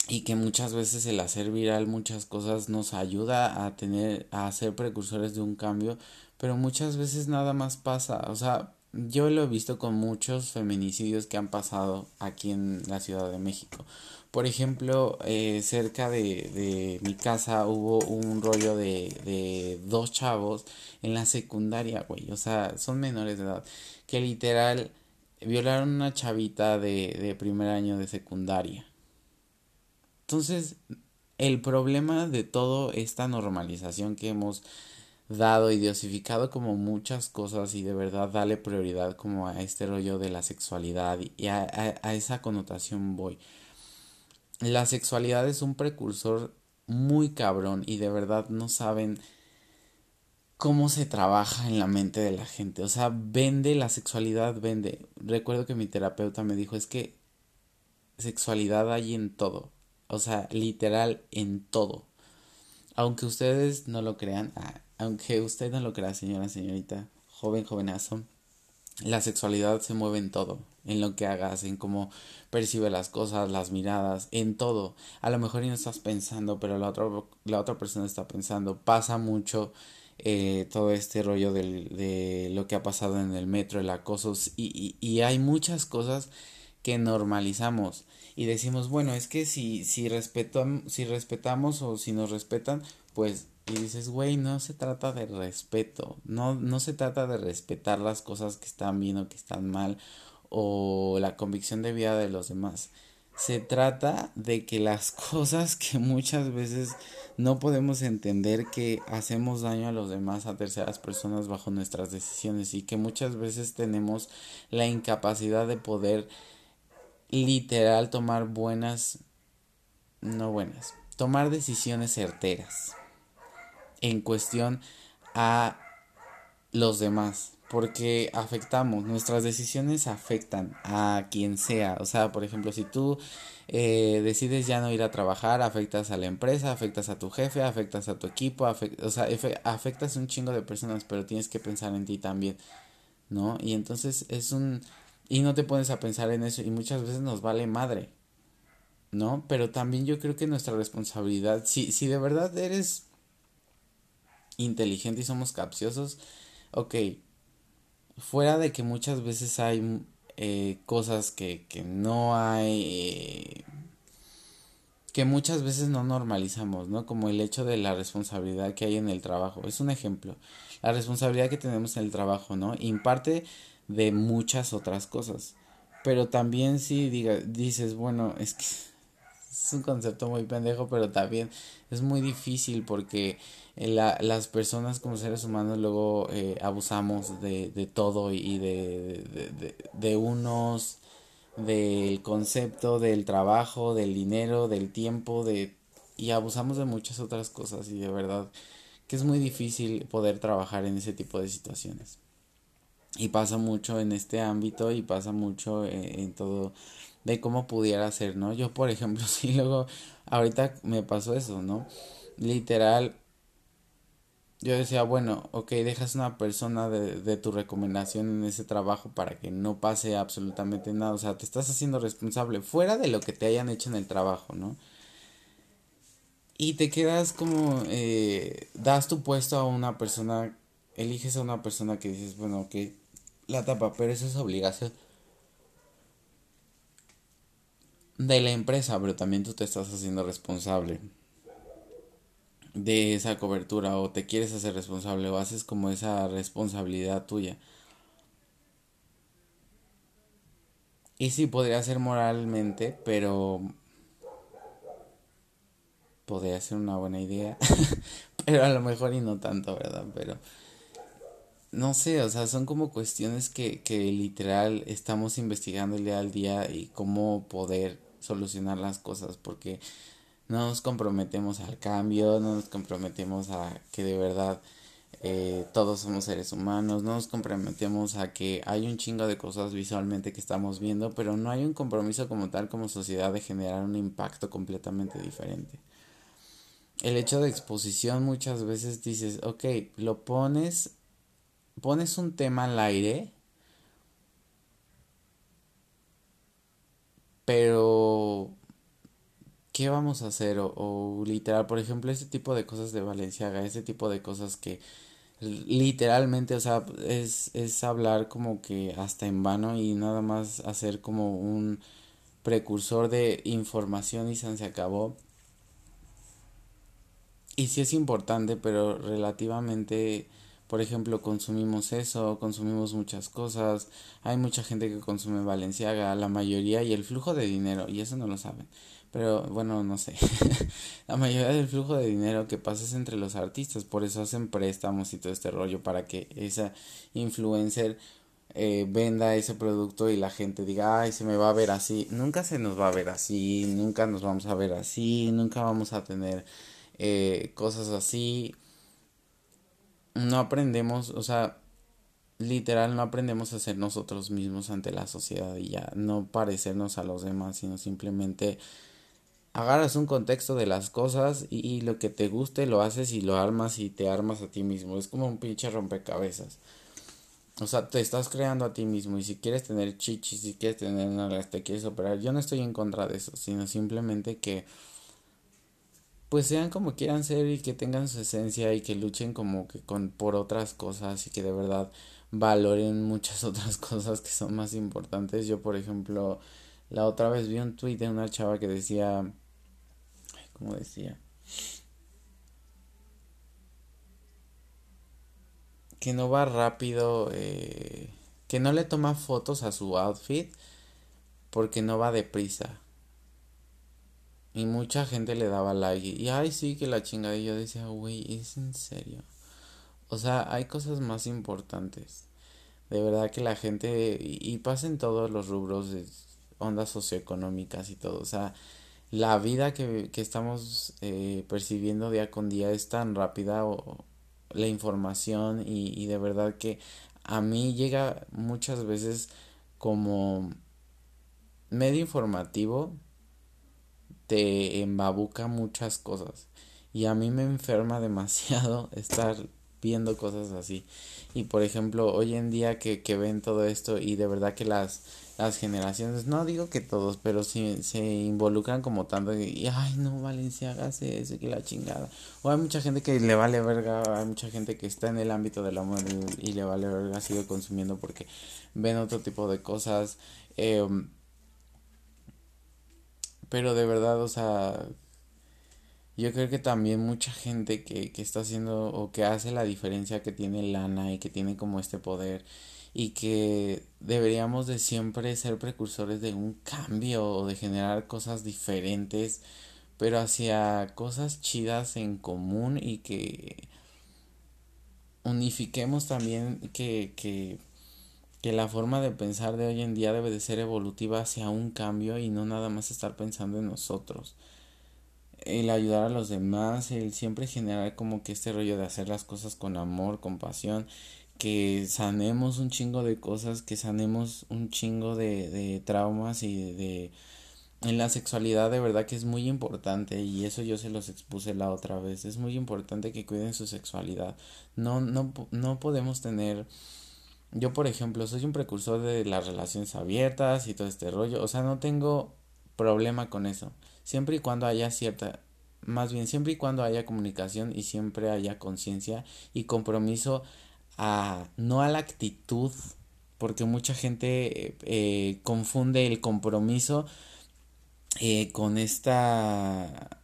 y que muchas veces el hacer viral muchas cosas nos ayuda a tener a ser precursores de un cambio pero muchas veces nada más pasa o sea yo lo he visto con muchos feminicidios que han pasado aquí en la Ciudad de México. Por ejemplo eh, cerca de, de mi casa hubo un rollo de, de dos chavos en la secundaria güey o sea son menores de edad que literal violaron una chavita de, de primer año de secundaria entonces, el problema de toda esta normalización que hemos dado y diosificado como muchas cosas y de verdad darle prioridad como a este rollo de la sexualidad y a, a esa connotación voy. La sexualidad es un precursor muy cabrón y de verdad no saben cómo se trabaja en la mente de la gente. O sea, vende la sexualidad, vende. Recuerdo que mi terapeuta me dijo es que sexualidad hay en todo. O sea, literal en todo. Aunque ustedes no lo crean, ah, aunque usted no lo crea, señora, señorita, joven, jovenazo, la sexualidad se mueve en todo, en lo que hagas, en cómo percibe las cosas, las miradas, en todo. A lo mejor no estás pensando, pero la otra, la otra persona está pensando. Pasa mucho eh, todo este rollo de lo que ha pasado en el metro, el acoso, y hay muchas cosas que normalizamos y decimos, bueno, es que si, si, si respetamos o si nos respetan, pues, y dices, güey, no se trata de respeto, no, no se trata de respetar las cosas que están bien o que están mal, o la convicción de vida de los demás. Se trata de que las cosas que muchas veces no podemos entender que hacemos daño a los demás, a terceras personas bajo nuestras decisiones y que muchas veces tenemos la incapacidad de poder literal tomar buenas, no buenas, tomar decisiones certeras en cuestión a los demás, porque afectamos, nuestras decisiones afectan a quien sea, o sea, por ejemplo, si tú eh, decides ya no ir a trabajar, afectas a la empresa, afectas a tu jefe, afectas a tu equipo, o sea, afectas a un chingo de personas, pero tienes que pensar en ti también, ¿no? Y entonces es un y no te pones a pensar en eso y muchas veces nos vale madre, ¿no? Pero también yo creo que nuestra responsabilidad, si, si de verdad eres inteligente y somos capciosos, ok, fuera de que muchas veces hay eh, cosas que, que no hay, eh, que muchas veces no normalizamos, ¿no? Como el hecho de la responsabilidad que hay en el trabajo. Es un ejemplo. La responsabilidad que tenemos en el trabajo, ¿no? Imparte de muchas otras cosas. Pero también si diga, dices, bueno, es que es un concepto muy pendejo, pero también es muy difícil porque la, las personas como seres humanos luego eh, abusamos de, todo y de, de, de unos, del concepto, del trabajo, del dinero, del tiempo, de y abusamos de muchas otras cosas y de verdad que es muy difícil poder trabajar en ese tipo de situaciones y pasa mucho en este ámbito y pasa mucho en, en, todo de cómo pudiera ser, ¿no? Yo, por ejemplo, sí, luego, ahorita me pasó eso, ¿no? Literal, yo decía, bueno, ok, dejas una persona de, de tu recomendación en ese trabajo para que no pase absolutamente nada, o sea, te estás haciendo responsable fuera de lo que te hayan hecho en el trabajo, ¿no? Y te quedas como, eh, das tu puesto a una persona, eliges a una persona que dices, bueno, ok, la tapa, pero eso es obligación de la empresa, pero también tú te estás haciendo responsable. de esa cobertura o te quieres hacer responsable o haces como esa responsabilidad tuya. Y sí, podría ser moralmente, pero podría ser una buena idea. pero a lo mejor y no tanto, ¿verdad? Pero no sé, o sea, son como cuestiones que, que literal estamos investigando el día al día y cómo poder solucionar las cosas, porque no nos comprometemos al cambio, no nos comprometemos a que de verdad eh, todos somos seres humanos, no nos comprometemos a que hay un chingo de cosas visualmente que estamos viendo, pero no hay un compromiso como tal como sociedad de generar un impacto completamente diferente. El hecho de exposición muchas veces dices, ok, lo pones, pones un tema al aire, pero ¿qué vamos a hacer? O, literal, por ejemplo, ese tipo de cosas de Valenciaga, ese tipo de cosas que literalmente, o sea, es, es hablar como que hasta en vano y nada más hacer como un precursor de información y se acabó. Y sí es importante, pero relativamente, por ejemplo, consumimos eso, consumimos muchas cosas, hay mucha gente que consume Valenciaga, la mayoría, y el flujo de dinero, y eso no lo saben. Pero bueno, no sé. la mayoría del flujo de dinero que pasa es entre los artistas, por eso hacen préstamos y todo este rollo para que esa influencer eh, venda ese producto y la gente diga, ay, se me va a ver así. Nunca se nos va a ver así, nunca nos vamos a ver así, nunca vamos a tener eh, cosas así. No aprendemos, o sea, literal no aprendemos a ser nosotros mismos ante la sociedad y ya no parecernos a los demás, sino simplemente agarras un contexto de las cosas y, lo que te guste lo haces y lo armas y te armas a ti mismo. Es como un pinche rompecabezas. O sea, te estás creando a ti mismo y si quieres tener chichis, si quieres tener nalgas, te quieres operar. Yo no estoy en contra de eso, sino simplemente que pues sean como quieran ser y que tengan su esencia y que luchen como que con por otras cosas y que de verdad valoren muchas otras cosas que son más importantes. Yo, por ejemplo, la otra vez vi un tweet de una chava que decía como decía. Que no va rápido, eh, que no le toma fotos a su outfit porque no va deprisa. Y mucha gente le daba like. Y ay, sí, que la chingada. Y yo decía, güey, es en serio. O sea, hay cosas más importantes. De verdad que la gente. Y, y pasa en todos los rubros de ondas socioeconómicas y todo. O sea, la vida que, que estamos eh, percibiendo día con día es tan rápida o la información y, y de verdad que a mí llega muchas veces como medio informativo te embabuca muchas cosas y a mí me enferma demasiado estar viendo cosas así y por ejemplo hoy en día que, que ven todo esto y de verdad que las las generaciones, no digo que todos, pero si se involucran como tanto y, ay, no, Valencia, hágase eso, que la chingada. O hay mucha gente que le vale verga, hay mucha gente que está en el ámbito del amor y, le vale verga, sigue consumiendo porque ven otro tipo de cosas. Em, pero de verdad, o sea, yo creo que también mucha gente que, que está haciendo o que hace la diferencia, que tiene lana y que tiene como este poder y que deberíamos de siempre ser precursores de un cambio o de generar cosas diferentes pero hacia cosas chidas en común y que unifiquemos también que, que, que la forma de pensar de hoy en día debe de ser evolutiva hacia un cambio y no nada más estar pensando en nosotros el ayudar a los demás, el siempre generar como que este rollo de hacer las cosas con amor, con pasión que sanemos un chingo de cosas, que sanemos un chingo de, de traumas y de, En la sexualidad de verdad que es muy importante y eso yo se los expuse la otra vez. Es muy importante que cuiden su sexualidad. No, no, no podemos tener... Yo, por ejemplo, soy un precursor de las relaciones abiertas y todo este rollo. O sea, no tengo problema con eso. Siempre y cuando haya cierta... Más bien, siempre y cuando haya comunicación y siempre haya conciencia y compromiso a, no a la actitud, porque mucha gente eh, confunde el compromiso eh, con esta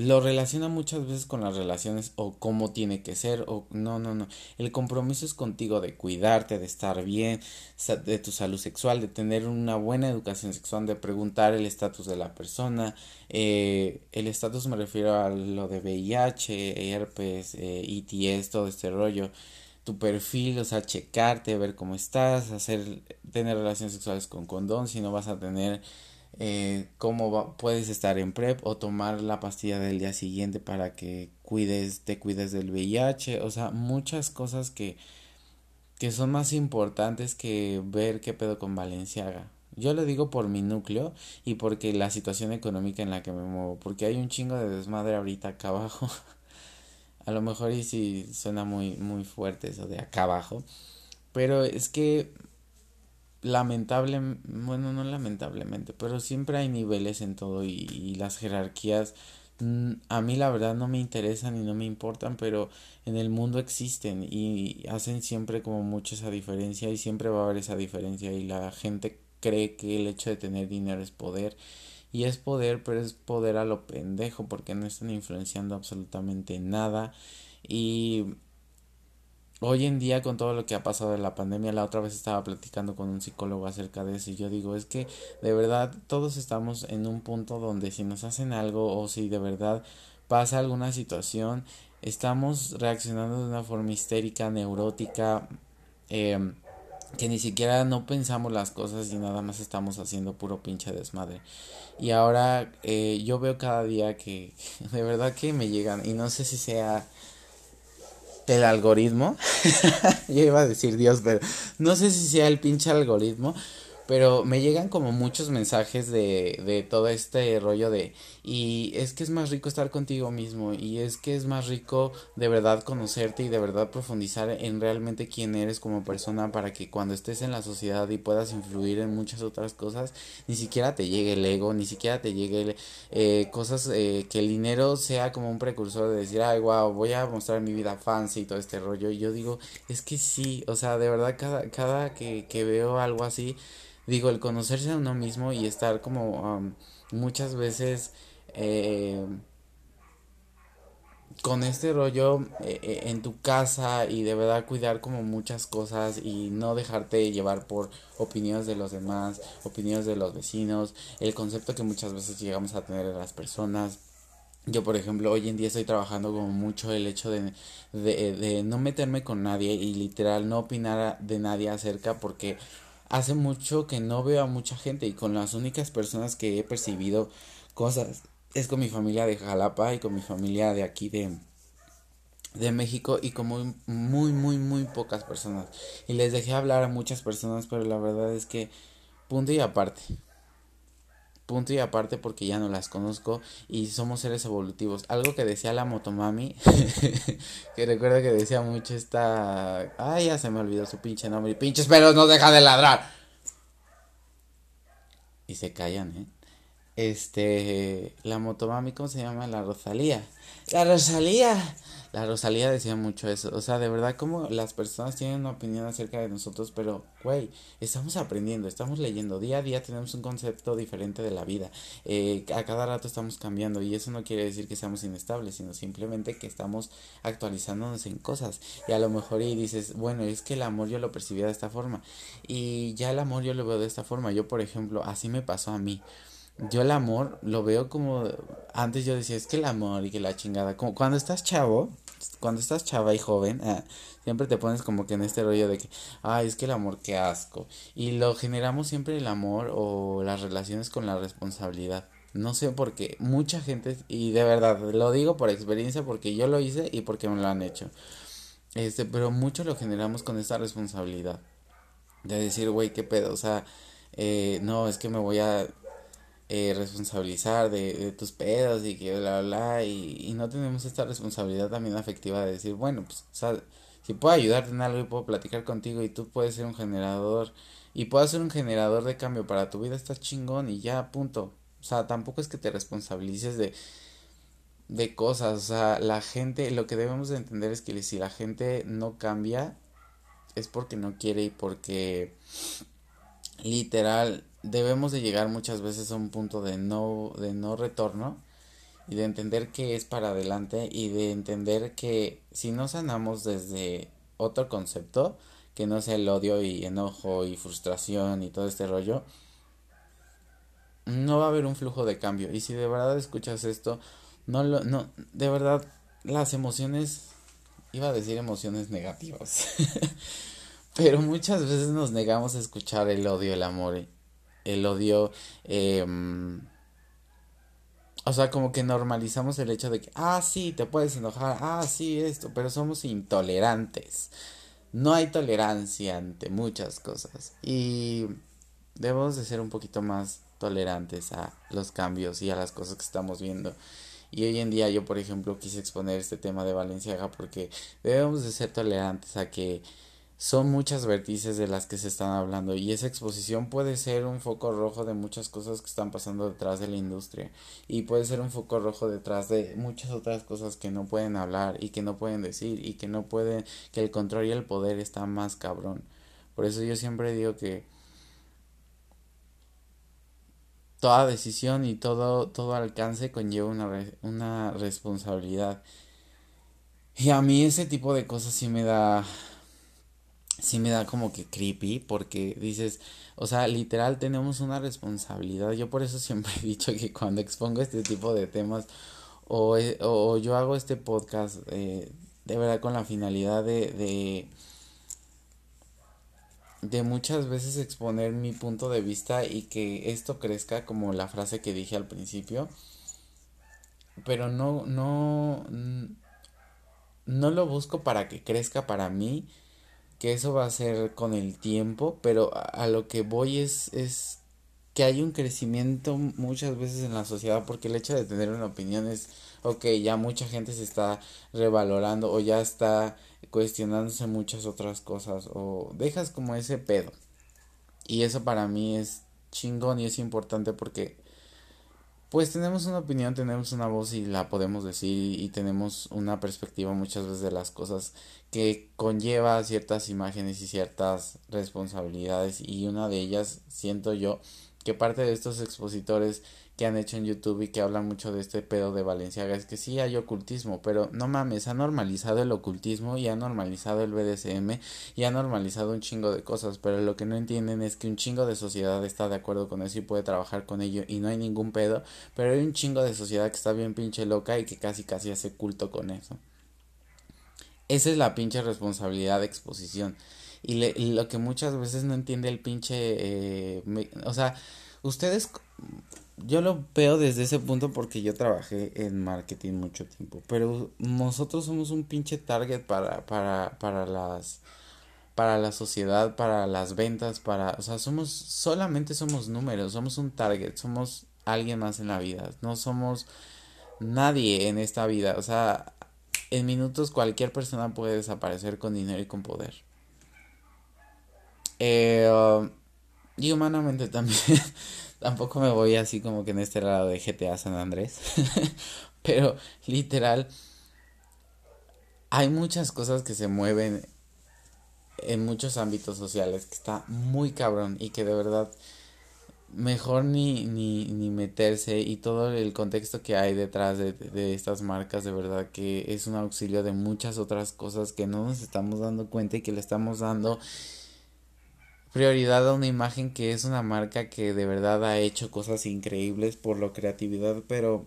lo relaciona muchas veces con las relaciones o cómo tiene que ser o no, no, no. El compromiso es contigo de cuidarte, de estar bien, de tu salud sexual, de tener una buena educación sexual, de preguntar el estatus de la persona. Eh, el estatus me refiero a lo de VIH, herpes, eh, ETS, todo este rollo. Tu perfil, o sea, checarte, ver cómo estás, hacer, tener relaciones sexuales con condón, si no vas a tener eh, cómo puedes estar en PrEP o tomar la pastilla del día siguiente para que cuides, te cuides del VIH, o sea, muchas cosas que, que son más importantes que ver qué pedo con Valenciaga. Yo lo digo por mi núcleo y porque la situación económica en la que me muevo, porque hay un chingo de desmadre ahorita acá abajo. A lo mejor y si suena muy muy fuerte eso de acá abajo, pero es que lamentable, bueno, no lamentablemente, pero siempre hay niveles en todo y, las jerarquías mm, a mí la verdad no me interesan y no me importan, pero en el mundo existen y hacen siempre como mucho esa diferencia y siempre va a haber esa diferencia y la gente cree que el hecho de tener dinero es poder y es poder, pero es poder a lo pendejo porque no están influenciando absolutamente nada y hoy en día con todo lo que ha pasado de la pandemia, la otra vez estaba platicando con un psicólogo acerca de eso y yo digo, es que de verdad todos estamos en un punto donde si nos hacen algo o si de verdad pasa alguna situación, estamos reaccionando de una forma histérica, neurótica, eh, que ni siquiera no pensamos las cosas y nada más estamos haciendo puro pinche desmadre. Y ahora eh, yo veo cada día que de verdad que me llegan y no sé si sea el algoritmo. Yo iba a decir Dios, pero no sé si sea el pinche algoritmo pero me llegan como muchos mensajes de, de todo este rollo de y es que es más rico estar contigo mismo y es que es más rico de verdad conocerte y de verdad profundizar en realmente quién eres como persona para que cuando estés en la sociedad y puedas influir en muchas otras cosas ni siquiera te llegue el ego ni siquiera te llegue eh, cosas eh, que el dinero sea como un precursor de decir ay wow voy a mostrar mi vida fancy y todo este rollo y yo digo es que sí o sea de verdad cada cada que, que veo algo así digo, el conocerse a uno mismo y estar como muchas veces eh, con este rollo eh, eh, en tu casa y de verdad cuidar como muchas cosas y no dejarte llevar por opiniones de los demás, opiniones de los vecinos, el concepto que muchas veces llegamos a tener de las personas. Yo, por ejemplo, hoy en día estoy trabajando como mucho el hecho de, de, de no meterme con nadie y literal no opinar de nadie acerca porque hace mucho que no veo a mucha gente y con las únicas personas que he percibido cosas es con mi familia de Jalapa y con mi familia de aquí de de México y con muy muy muy muy pocas personas. Y les dejé hablar a muchas personas pero la verdad es que punto y aparte punto y aparte porque ya no las conozco y somos seres evolutivos. Algo que decía la motomami, que recuerdo que decía mucho esta... Ay, ya se me olvidó su pinche nombre. Pinches perros no deja de ladrar. Y se callan, ¿eh? Este, la motomami, ¿cómo se llama? La Rosalía. La Rosalía la Rosalía decía mucho eso. O sea, de verdad, como las personas tienen una opinión acerca de nosotros, pero, güey, estamos aprendiendo, estamos leyendo. Día a día tenemos un concepto diferente de la vida. Eh, a cada rato estamos cambiando y eso no quiere decir que seamos inestables, sino simplemente que estamos actualizándonos en cosas. Y a lo mejor y dices, bueno, es que el amor yo lo percibía de esta forma. Y ya el amor yo lo veo de esta forma. Yo, por ejemplo, así me pasó a mí yo el amor lo veo como antes yo decía es que el amor y que la chingada como cuando estás chavo cuando estás chava y joven ah, siempre te pones como que en este rollo de que ay es que el amor qué asco y lo generamos siempre el amor o las relaciones con la responsabilidad. No sé por qué mucha gente y de verdad lo digo por experiencia porque yo lo hice y porque me lo han hecho. Este pero mucho lo generamos con esta responsabilidad de decir güey qué pedo o sea eh, no es que me voy a eh, responsabilizar de, tus pedos y que bla, bla, y, y, no tenemos esta responsabilidad también afectiva de decir, bueno, pues, o sea, si puedo ayudarte en algo y puedo platicar contigo y tú puedes ser un generador y puedo ser un generador de cambio para tu vida, estás chingón y ya, punto. O sea, tampoco es que te responsabilices de, de cosas, o sea, la gente, lo que debemos de entender es que si la gente no cambia, es porque no quiere y porque literal debemos de llegar muchas veces a un punto de no, de no retorno y de entender que es para adelante y de entender que si no sanamos desde otro concepto, que no sea el odio y enojo y frustración y todo este rollo, no va a haber un flujo de cambio. Y si de verdad escuchas esto, no lo, no, de verdad, las emociones, iba a decir emociones negativas, pero muchas veces nos negamos a escuchar el odio, el amor, el odio, eh, o sea, como que normalizamos el hecho de que, ah, sí, te puedes enojar, ah, sí, esto, pero somos intolerantes. No hay tolerancia ante muchas cosas. Y debemos de ser un poquito más tolerantes a los cambios y a las cosas que estamos viendo. Y hoy en día yo, por ejemplo, quise exponer este tema de Valenciaga porque debemos de ser tolerantes a que son muchas vértices de las que se están hablando y esa exposición puede ser un foco rojo de muchas cosas que están pasando detrás de la industria y puede ser un foco rojo detrás de muchas otras cosas que no pueden hablar y que no pueden decir y que no pueden que el control y el poder está más cabrón. Por eso yo siempre digo que toda decisión y todo todo alcance conlleva una una responsabilidad. Y a mí ese tipo de cosas sí me da sí me da como que creepy porque dices, o sea, literal tenemos una responsabilidad. Yo por eso siempre he dicho que cuando expongo este tipo de temas o, eh, o yo hago este podcast eh, de verdad con la finalidad de, de de muchas veces exponer mi punto de vista y que esto crezca como la frase que dije al principio pero no no no lo busco para que crezca para mí que eso va a ser con el tiempo, pero a, lo que voy es, es que hay un crecimiento muchas veces en la sociedad porque el hecho de tener una opinión es, ok, ya mucha gente se está revalorando o ya está cuestionándose muchas otras cosas o dejas como ese pedo. Y eso para mí es chingón y es importante porque pues tenemos una opinión, tenemos una voz y la podemos decir y, tenemos una perspectiva muchas veces de las cosas que conlleva ciertas imágenes y ciertas responsabilidades y una de ellas siento yo que parte de estos expositores que han hecho en YouTube y que hablan mucho de este pedo de Valenciaga es que sí hay ocultismo, pero no mames, ha normalizado el ocultismo y ha normalizado el BDSM y ha normalizado un chingo de cosas, pero lo que no entienden es que un chingo de sociedad está de acuerdo con eso y puede trabajar con ello y no hay ningún pedo, pero hay un chingo de sociedad que está bien pinche loca y que casi casi hace culto con eso. Esa es la pinche responsabilidad de exposición. Y, lo que muchas veces no entiende el pinche... Eh, o sea, ustedes yo lo veo desde ese punto porque yo trabajé en marketing mucho tiempo, pero nosotros somos un pinche target para, para, para las, para la sociedad, para las ventas, para, o sea, somos, solamente somos números, somos un target, somos alguien más en la vida, no somos nadie en esta vida, o sea, en minutos cualquier persona puede desaparecer con dinero y con poder. Eh, y humanamente también tampoco me voy así como que en este lado de GTA San Andrés. Pero literal, hay muchas cosas que se mueven en muchos ámbitos sociales que está muy cabrón y que de verdad mejor ni, ni, ni meterse y todo el contexto que hay detrás de, de estas marcas de verdad que es un auxilio de muchas otras cosas que no nos estamos dando cuenta y que le estamos dando prioridad a una imagen que es una marca que de verdad ha hecho cosas increíbles por la creatividad, pero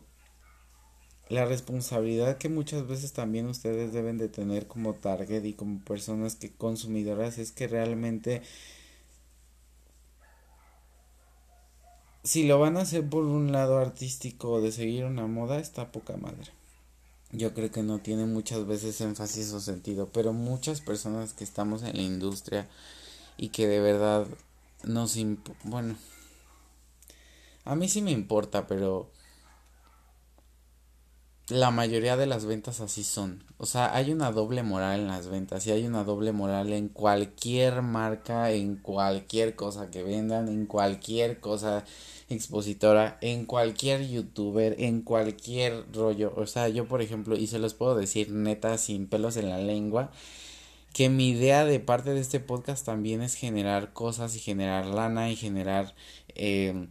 la responsabilidad que muchas veces también ustedes deben de tener como target y como personas que consumidoras es que realmente si lo van a hacer por un lado artístico de seguir una moda está poca madre. Yo creo que no tiene muchas veces énfasis o sentido, pero muchas personas que estamos en la industria y que de verdad nos bueno a mí sí me importa pero la mayoría de las ventas así son. O sea hay una doble moral en las ventas y hay una doble moral en cualquier marca en cualquier cosa que vendan en cualquier cosa expositora en cualquier youtuber en cualquier rollo. O sea yo por ejemplo y se los puedo decir neta sin pelos en la lengua que mi idea de parte de este podcast también es generar cosas y generar lana y generar, em,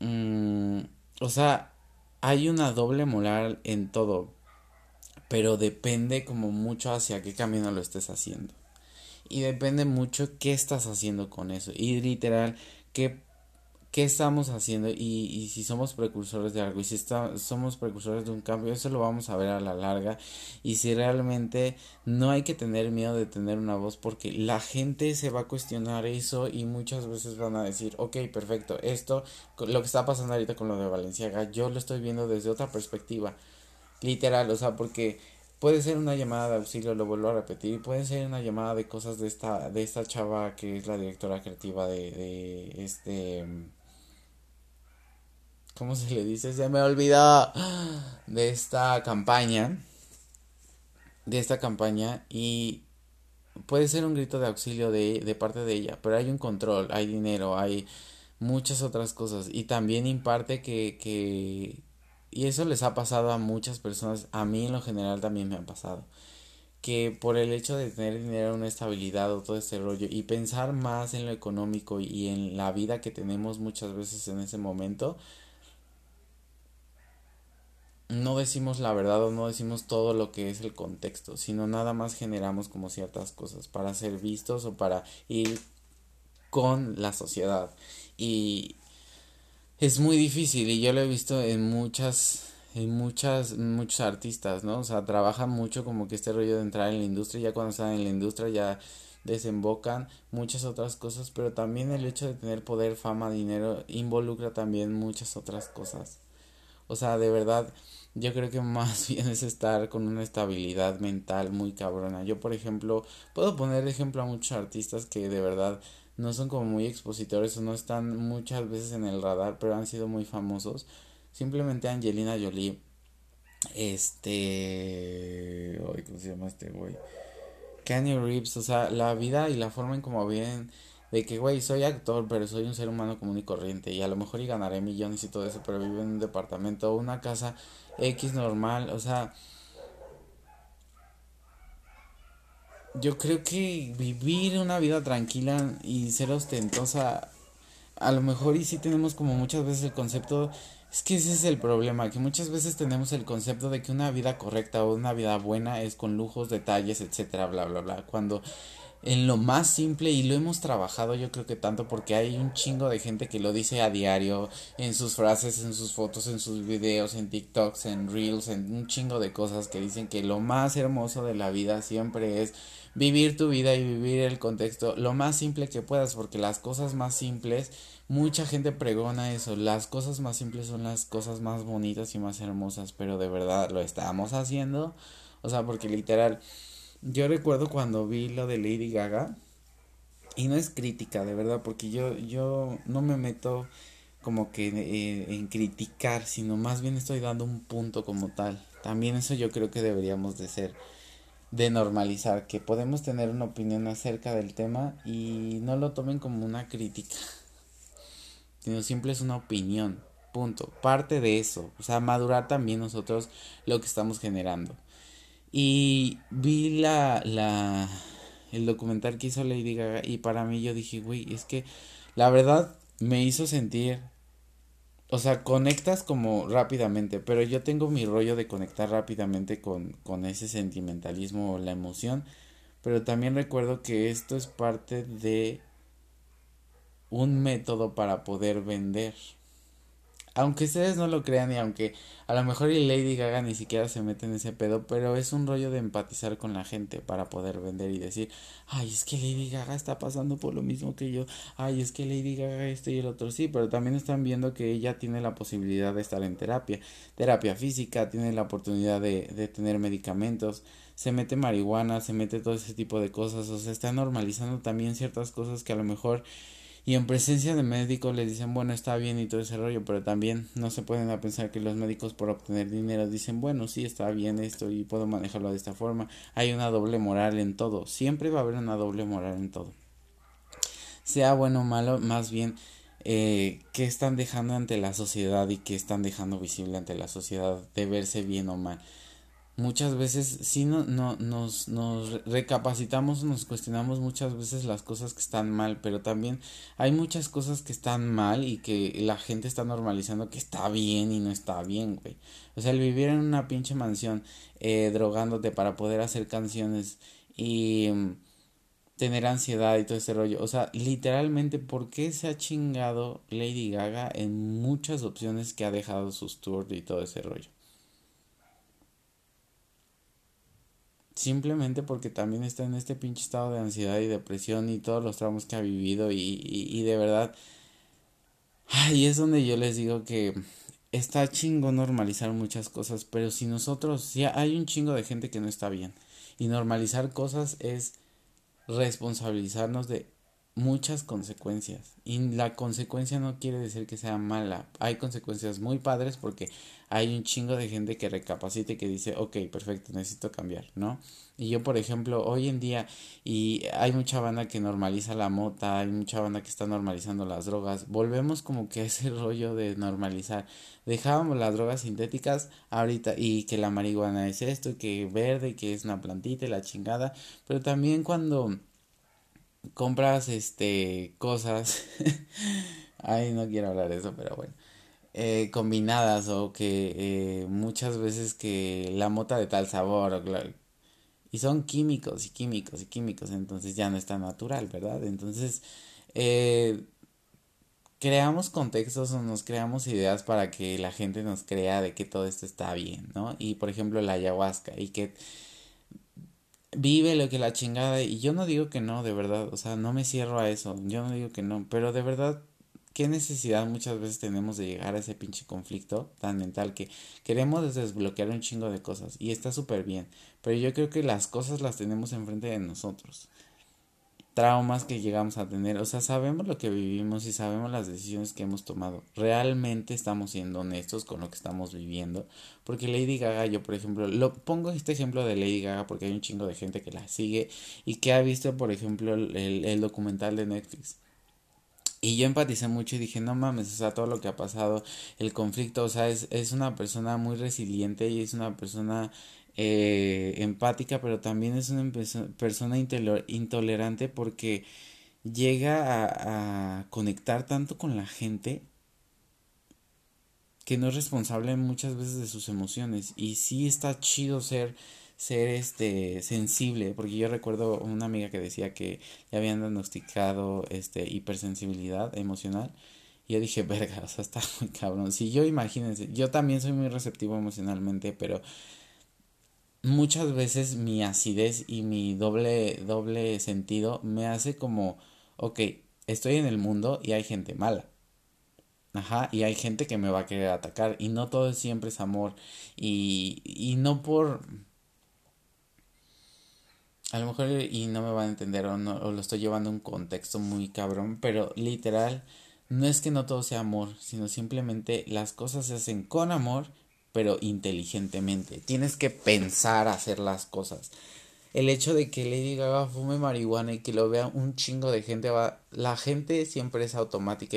mm, o sea, hay una doble moral en todo, pero depende como mucho hacia qué camino lo estés haciendo. Y depende mucho qué estás haciendo con eso. Y literal, qué qué estamos haciendo y, y, si somos precursores de algo y si está, somos precursores de un cambio, eso lo vamos a ver a la larga. Y si realmente no hay que tener miedo de tener una voz porque la gente se va a cuestionar eso y muchas veces van a decir, ok, perfecto, esto, lo que está pasando ahorita con lo de Valenciaga, yo lo estoy viendo desde otra perspectiva, literal, o sea, porque puede ser una llamada de auxilio, lo vuelvo a repetir, puede ser una llamada de cosas de esta, de esta chava que es la directora creativa de, de este ¿cómo se le dice? Se me olvidó de esta campaña, de esta campaña y puede ser un grito de auxilio de, de parte de ella, pero hay un control, hay dinero, hay muchas otras cosas y también imparte que, que y eso les ha pasado a muchas personas, a mí en lo general también me ha pasado que por el hecho de tener dinero, una estabilidad o todo este rollo y pensar más en lo económico y en la vida que tenemos muchas veces en ese momento, no decimos la verdad o no decimos todo lo que es el contexto, sino nada más generamos como ciertas cosas para ser vistos o para ir con la sociedad. Y es muy difícil y yo lo he visto en muchas en muchas muchos artistas, ¿no? O sea, trabajan mucho como que este rollo de entrar en la industria, ya cuando están en la industria ya desembocan muchas otras cosas, pero también el hecho de tener poder, fama, dinero involucra también muchas otras cosas. O sea, de verdad, yo creo que más bien es estar con una estabilidad mental muy cabrona. Yo, por ejemplo, puedo poner ejemplo a muchos artistas que de verdad no son como muy expositores o no están muchas veces en el radar, pero han sido muy famosos. Simplemente Angelina Jolie, este, ¿cómo se llama este güey? Kanye Reeves, o sea, la vida y la forma en cómo vienen de que, güey, soy actor, pero soy un ser humano común y corriente y a lo mejor y ganaré millones y todo eso, pero vivo en un departamento o una casa X normal, o sea, yo creo que vivir una vida tranquila y ser ostentosa, a lo mejor y sí tenemos como muchas veces el concepto, es que ese es el problema, que muchas veces tenemos el concepto de que una vida correcta o una vida buena es con lujos, detalles, etcétera, bla, bla, bla, cuando en lo más simple y lo hemos trabajado yo creo que tanto porque hay un chingo de gente que lo dice a diario en sus frases, en sus fotos, en sus videos, en TikToks, en Reels, en un chingo de cosas que dicen que lo más hermoso de la vida siempre es vivir tu vida y vivir el contexto lo más simple que puedas porque las cosas más simples mucha gente pregona eso las cosas más simples son las cosas más bonitas y más hermosas pero de verdad lo estamos haciendo o sea porque literal yo recuerdo cuando vi lo de Lady Gaga, y no es crítica, de verdad, porque yo, yo no me meto como que eh, en criticar, sino más bien estoy dando un punto como tal. También eso yo creo que deberíamos de ser, de normalizar, que podemos tener una opinión acerca del tema y no lo tomen como una crítica, sino simple es una opinión, punto. Parte de eso, o sea, madurar también nosotros lo que estamos generando. Y vi la, la, el documental que hizo Lady Gaga y para mí yo dije, güey, es que la verdad me hizo sentir, o sea, conectas como rápidamente, pero yo tengo mi rollo de conectar rápidamente con, con ese sentimentalismo o la emoción, pero también recuerdo que esto es parte de un método para poder vender aunque ustedes no lo crean y aunque a lo mejor y Lady Gaga ni siquiera se mete en ese pedo, pero es un rollo de empatizar con la gente para poder vender y decir, ay, es que Lady Gaga está pasando por lo mismo que yo, ay, es que Lady Gaga esto y el otro, sí, pero también están viendo que ella tiene la posibilidad de estar en terapia, terapia física, tiene la oportunidad de, de tener medicamentos, se mete marihuana, se mete todo ese tipo de cosas, o sea, está normalizando también ciertas cosas que a lo mejor y en presencia de médicos les dicen, bueno, está bien y todo ese rollo, pero también no se pueden pensar que los médicos por obtener dinero dicen, bueno, sí, está bien esto y puedo manejarlo de esta forma. Hay una doble moral en todo, siempre va a haber una doble moral en todo. Sea bueno o malo, más bien, eh, ¿qué están dejando ante la sociedad y qué están dejando visible ante la sociedad de verse bien o mal? Muchas veces sí no, no, nos, nos recapacitamos, nos cuestionamos muchas veces las cosas que están mal, pero también hay muchas cosas que están mal y que la gente está normalizando que está bien y no está bien, güey. O sea, el vivir en una pinche mansión eh, drogándote para poder hacer canciones y mm, tener ansiedad y todo ese rollo. O sea, literalmente, ¿por qué se ha chingado Lady Gaga en muchas opciones que ha dejado sus tours y todo ese rollo? Simplemente porque también está en este pinche estado de ansiedad y depresión y todos los traumas que ha vivido y, y, de verdad... Ay, es donde yo les digo que está chingo normalizar muchas cosas, pero si nosotros, ya hay un chingo de gente que no está bien. Y normalizar cosas es responsabilizarnos de muchas consecuencias. Y la consecuencia no quiere decir que sea mala. Hay consecuencias muy padres porque hay un chingo de gente que recapacita y que dice, ok, perfecto, necesito cambiar, ¿no? Y yo, por ejemplo, hoy en día, y hay mucha banda que normaliza la mota, hay mucha banda que está normalizando las drogas, volvemos como que a ese rollo de normalizar. Dejábamos las drogas sintéticas ahorita y que la marihuana es esto, y que verde, que es una plantita y la chingada, pero también cuando compras este cosas ay no quiero hablar de eso pero bueno eh, combinadas o que eh, muchas veces que la mota de tal sabor y son químicos y químicos y químicos entonces ya no está natural verdad entonces eh, creamos contextos o nos creamos ideas para que la gente nos crea de que todo esto está bien no y por ejemplo la ayahuasca y que vive lo que la chingada. Y yo no digo que no, de verdad. O sea, no me cierro a eso. Yo no digo que no. Pero de verdad, qué necesidad muchas veces tenemos de llegar a ese pinche conflicto tan mental que queremos desbloquear un chingo de cosas. Y está súper bien. Pero yo creo que las cosas las tenemos enfrente de nosotros traumas que llegamos a tener, o sea, sabemos lo que vivimos y sabemos las decisiones que hemos tomado. Realmente estamos siendo honestos con lo que estamos viviendo, porque Lady Gaga, yo por ejemplo, lo pongo este ejemplo de Lady Gaga porque hay un chingo de gente que la sigue y que ha visto, por ejemplo, el, el documental de Netflix. Y yo empaticé mucho y dije, no mames, o sea, todo lo que ha pasado, el conflicto, o sea, es, es una persona muy resiliente y es una persona eh, empática, pero también es una persona intolerante porque llega a, a, conectar tanto con la gente que no es responsable muchas veces de sus emociones. Y sí está chido ser ser este sensible porque yo recuerdo una amiga que decía que le habían diagnosticado este hipersensibilidad emocional y yo dije verga o sea está muy cabrón si yo imagínense yo también soy muy receptivo emocionalmente pero muchas veces mi acidez y mi doble, doble sentido me hace como, ok, estoy en el mundo y hay gente mala. Ajá, y hay gente que me va a querer atacar y no todo siempre es amor y, y no por... A lo mejor y no me van a entender o, no, o lo estoy llevando a un contexto muy cabrón, pero literal, no es que no todo sea amor, sino simplemente las cosas se hacen con amor pero inteligentemente. Tienes que pensar hacer las cosas. El hecho de que Lady Gaga fume marihuana y que lo vea un chingo de gente va, la gente siempre es automática.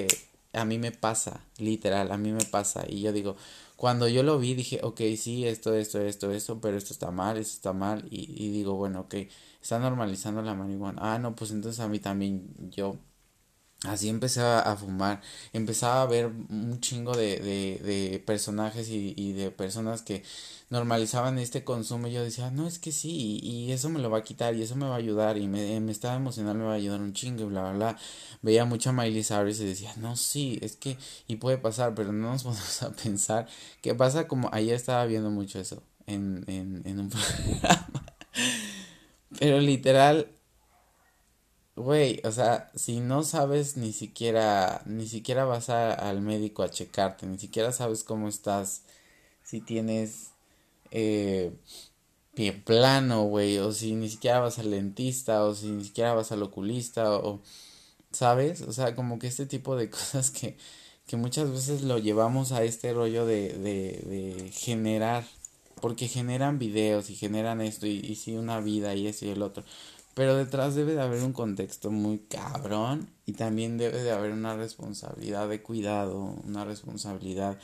A mí me pasa, literal, a mí me pasa. Y yo digo, cuando yo lo vi dije, ok, sí, esto, esto, esto, esto, pero esto está mal, esto está mal. Y, y digo, bueno, ok, está normalizando la marihuana. Ah, no, pues entonces a mí también yo Así empecé a, fumar, empezaba a ver un chingo de, de, de personajes y, y, de personas que normalizaban este consumo y yo decía, no, es que sí, y, eso me lo va a quitar y eso me va a ayudar y me, me estaba emocional, me va a ayudar un chingo y bla, bla, bla. Veía mucho a Miley Cyrus y decía, no, sí, es que, y puede pasar, pero no nos podemos a pensar que pasa como, ayer estaba viendo mucho eso en, en, en un programa. Pero literal, Güey, o sea, si no sabes ni siquiera, ni siquiera vas al médico a checarte, ni siquiera sabes cómo estás, si tienes eh, pie plano, güey, o si ni siquiera vas al dentista, o si ni siquiera vas al oculista, o, ¿sabes? O sea, como que este tipo de cosas que, que muchas veces lo llevamos a este rollo de, de, de generar, porque generan videos y generan esto, y, y una vida y eso y el otro pero detrás debe de haber un contexto muy cabrón y también debe de haber una responsabilidad de cuidado, una responsabilidad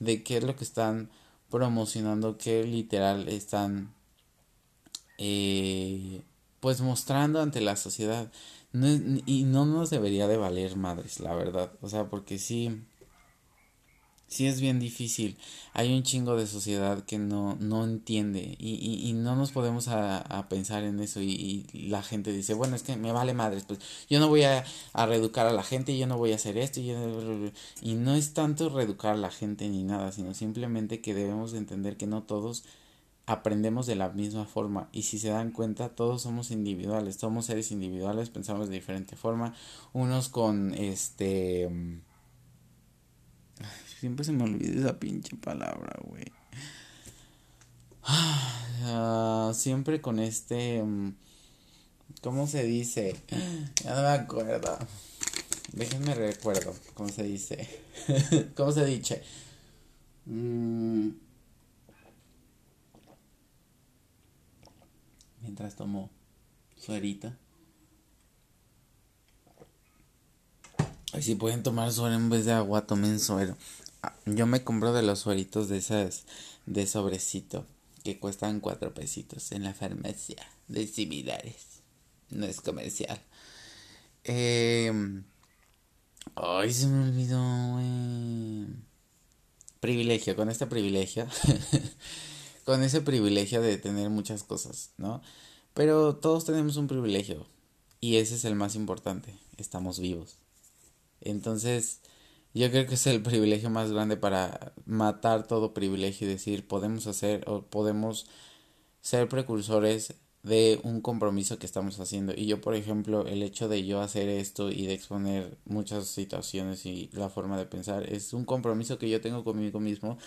de qué es lo que están promocionando que literal están eh, pues mostrando ante la sociedad. Y no nos debería de valer madres la verdad. O sea porque sí sí es bien difícil. Hay un chingo de sociedad que no, no entiende y, y, no nos podemos a, a pensar en eso y, la gente dice, bueno, es que me vale madres, pues yo no voy a, a reeducar a la gente, yo no voy a hacer esto y, y no es tanto reeducar a la gente ni nada, sino simplemente que debemos de entender que no todos aprendemos de la misma forma y si se dan cuenta todos somos individuales, somos seres individuales, pensamos de diferente forma, unos con este Siempre se me olvida esa pinche palabra, güey. Ah, siempre con este... Mm, ¿Cómo se dice? Ya no me acuerdo. Déjenme recuerdo. ¿Cómo se dice? ¿Cómo se dice? Mm. Mientras tomo suerita. Ay, si pueden tomar suero en vez de agua, tomen suero. Yo me compro de los sueritos de esas de sobrecito que cuestan cuatro pesitos en la farmacia de similares. No es comercial. Eh, ay, se me olvidó, Privilegio, con este privilegio. con ese privilegio de tener muchas cosas, ¿no? Pero todos tenemos un privilegio. Y ese es el más importante. Estamos vivos. Entonces, yo creo que es el privilegio más grande para matar todo privilegio y decir podemos hacer o podemos ser precursores de un compromiso que estamos haciendo. Y yo, por ejemplo, el hecho de yo hacer esto y de exponer muchas situaciones y la forma de pensar es un compromiso que yo tengo conmigo mismo.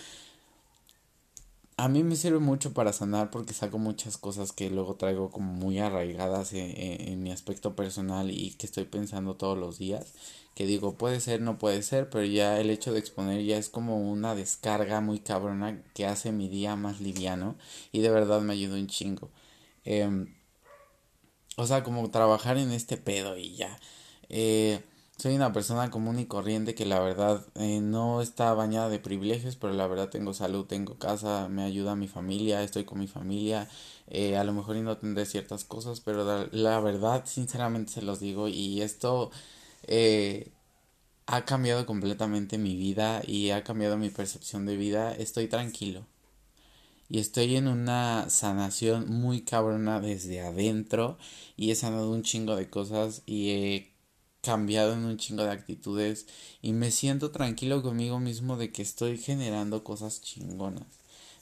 A mí me sirve mucho para sanar porque saco muchas cosas que luego traigo como muy arraigadas en, en mi aspecto personal y que estoy pensando todos los días que digo puede ser, no puede ser, pero ya el hecho de exponer ya es como una descarga muy cabrona que hace mi día más liviano y de verdad me ayuda un chingo. Eh, o sea, como trabajar en este pedo y ya. Eh, soy una persona común y corriente que la verdad eh, no está bañada de privilegios, pero la verdad tengo salud, tengo casa, me ayuda mi familia, estoy con mi familia. Eh, a lo mejor y no tendré ciertas cosas, pero la, la verdad, sinceramente se los digo y esto eh, ha cambiado completamente mi vida y ha cambiado mi percepción de vida, estoy tranquilo. Y estoy en una sanación muy cabrona desde adentro y he sanado un chingo de cosas y he cambiado en un chingo de actitudes y me siento tranquilo conmigo mismo de que estoy generando cosas chingonas.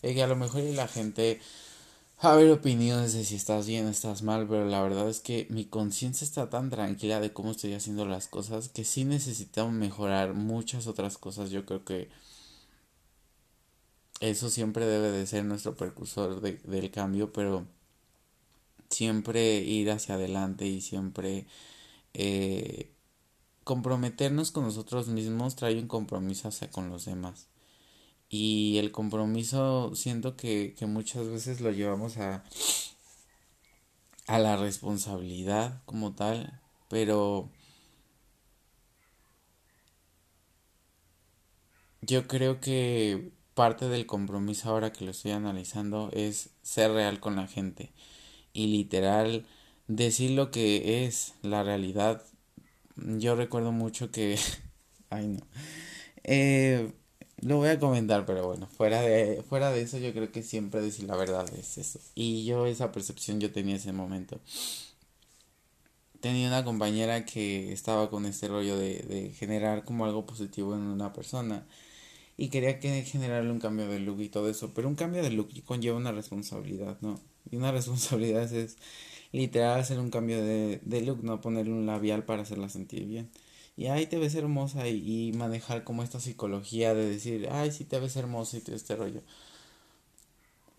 De que a lo mejor la gente haber opiniones de si estás bien estás mal, pero la verdad es que mi conciencia está tan tranquila de cómo estoy haciendo las cosas que sí necesitamos mejorar muchas otras cosas. Yo creo que eso siempre debe de ser nuestro precursor de, del cambio, pero siempre ir hacia adelante y siempre eh, comprometernos con nosotros mismos trae un compromiso hacia con los demás. Y el compromiso siento que, que muchas veces lo llevamos a, a la responsabilidad como tal, pero yo creo que parte del compromiso ahora que lo estoy analizando es ser real con la gente y literal decir lo que es la realidad. Yo recuerdo mucho que... Ay no. Eh, lo voy a comentar, pero bueno, fuera de, fuera de eso yo creo que siempre decir la verdad es eso. Y yo esa percepción yo tenía ese momento. Tenía una compañera que estaba con este rollo de, de generar como algo positivo en una persona y quería que generarle un cambio de look y todo eso, pero un cambio de look conlleva una responsabilidad, ¿no? Y una responsabilidad es literal hacer un cambio de, look, no ponerle un labial para hacerla sentir bien y ay, te ves hermosa y, manejar como esta psicología de decir, ay, sí te ves hermosa y todo este rollo.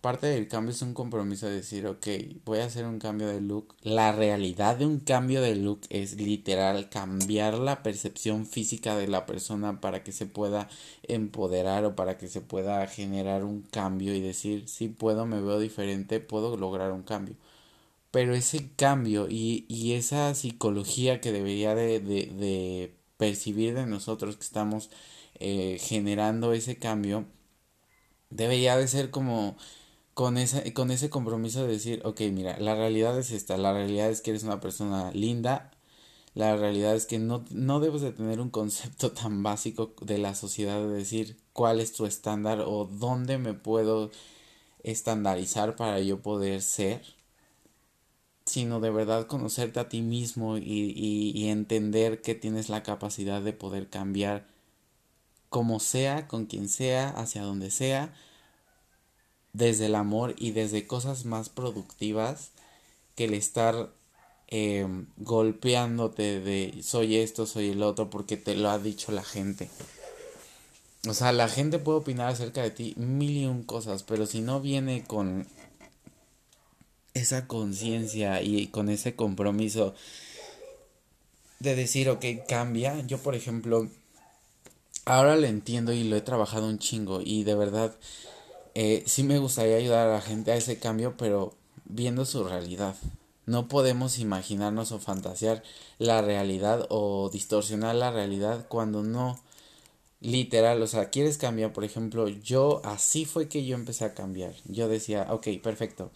Parte del cambio es un compromiso de decir, ok, voy a hacer un cambio de look. La realidad de un cambio de look es literal cambiar la percepción física de la persona para que se pueda empoderar o para que se pueda generar un cambio y decir, sí puedo, me veo diferente, puedo lograr un cambio pero ese cambio y, y esa psicología que debería de, de, percibir de nosotros que estamos eh, generando ese cambio debería de ser como con ese, con ese compromiso de decir, ok, mira, la realidad es esta, la realidad es que eres una persona linda, la realidad es que no, no debes de tener un concepto tan básico de la sociedad de decir cuál es tu estándar o dónde me puedo estandarizar para yo poder ser, sino de verdad conocerte a ti mismo y, y, entender que tienes la capacidad de poder cambiar como sea, con quien sea, hacia donde sea, desde el amor y desde cosas más productivas que el estar eh, golpeándote de soy esto, soy el otro, porque te lo ha dicho la gente. O sea, la gente puede opinar acerca de ti mil y un cosas, pero si no viene con esa conciencia y con ese compromiso de decir, ok, cambia. Yo, por ejemplo, ahora lo entiendo y lo he trabajado un chingo y de verdad eh, sí me gustaría ayudar a la gente a ese cambio, pero viendo su realidad. No podemos imaginarnos o fantasear la realidad o distorsionar la realidad cuando no literal, o sea, quieres cambiar, por ejemplo, yo así fue que yo empecé a cambiar. Yo decía, ok, perfecto.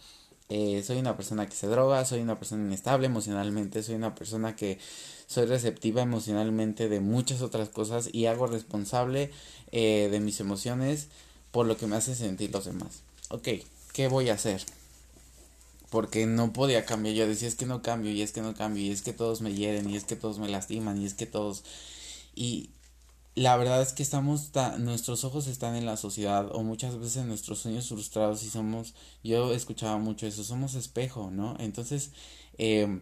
Eh, soy una persona que se droga, soy una persona inestable emocionalmente, soy una persona que soy receptiva emocionalmente de muchas otras cosas y hago responsable eh, de mis emociones por lo que me hace sentir los demás. Ok, ¿qué voy a hacer? Porque no podía cambiar. Yo decía, es que no cambio, y es que no cambio, y es que todos me hieren, y es que todos me lastiman, y es que todos... Y la verdad es que estamos, nuestros ojos están en la sociedad, o muchas veces nuestros sueños frustrados, y somos, yo escuchaba mucho eso, somos espejo, ¿no? Entonces, eh,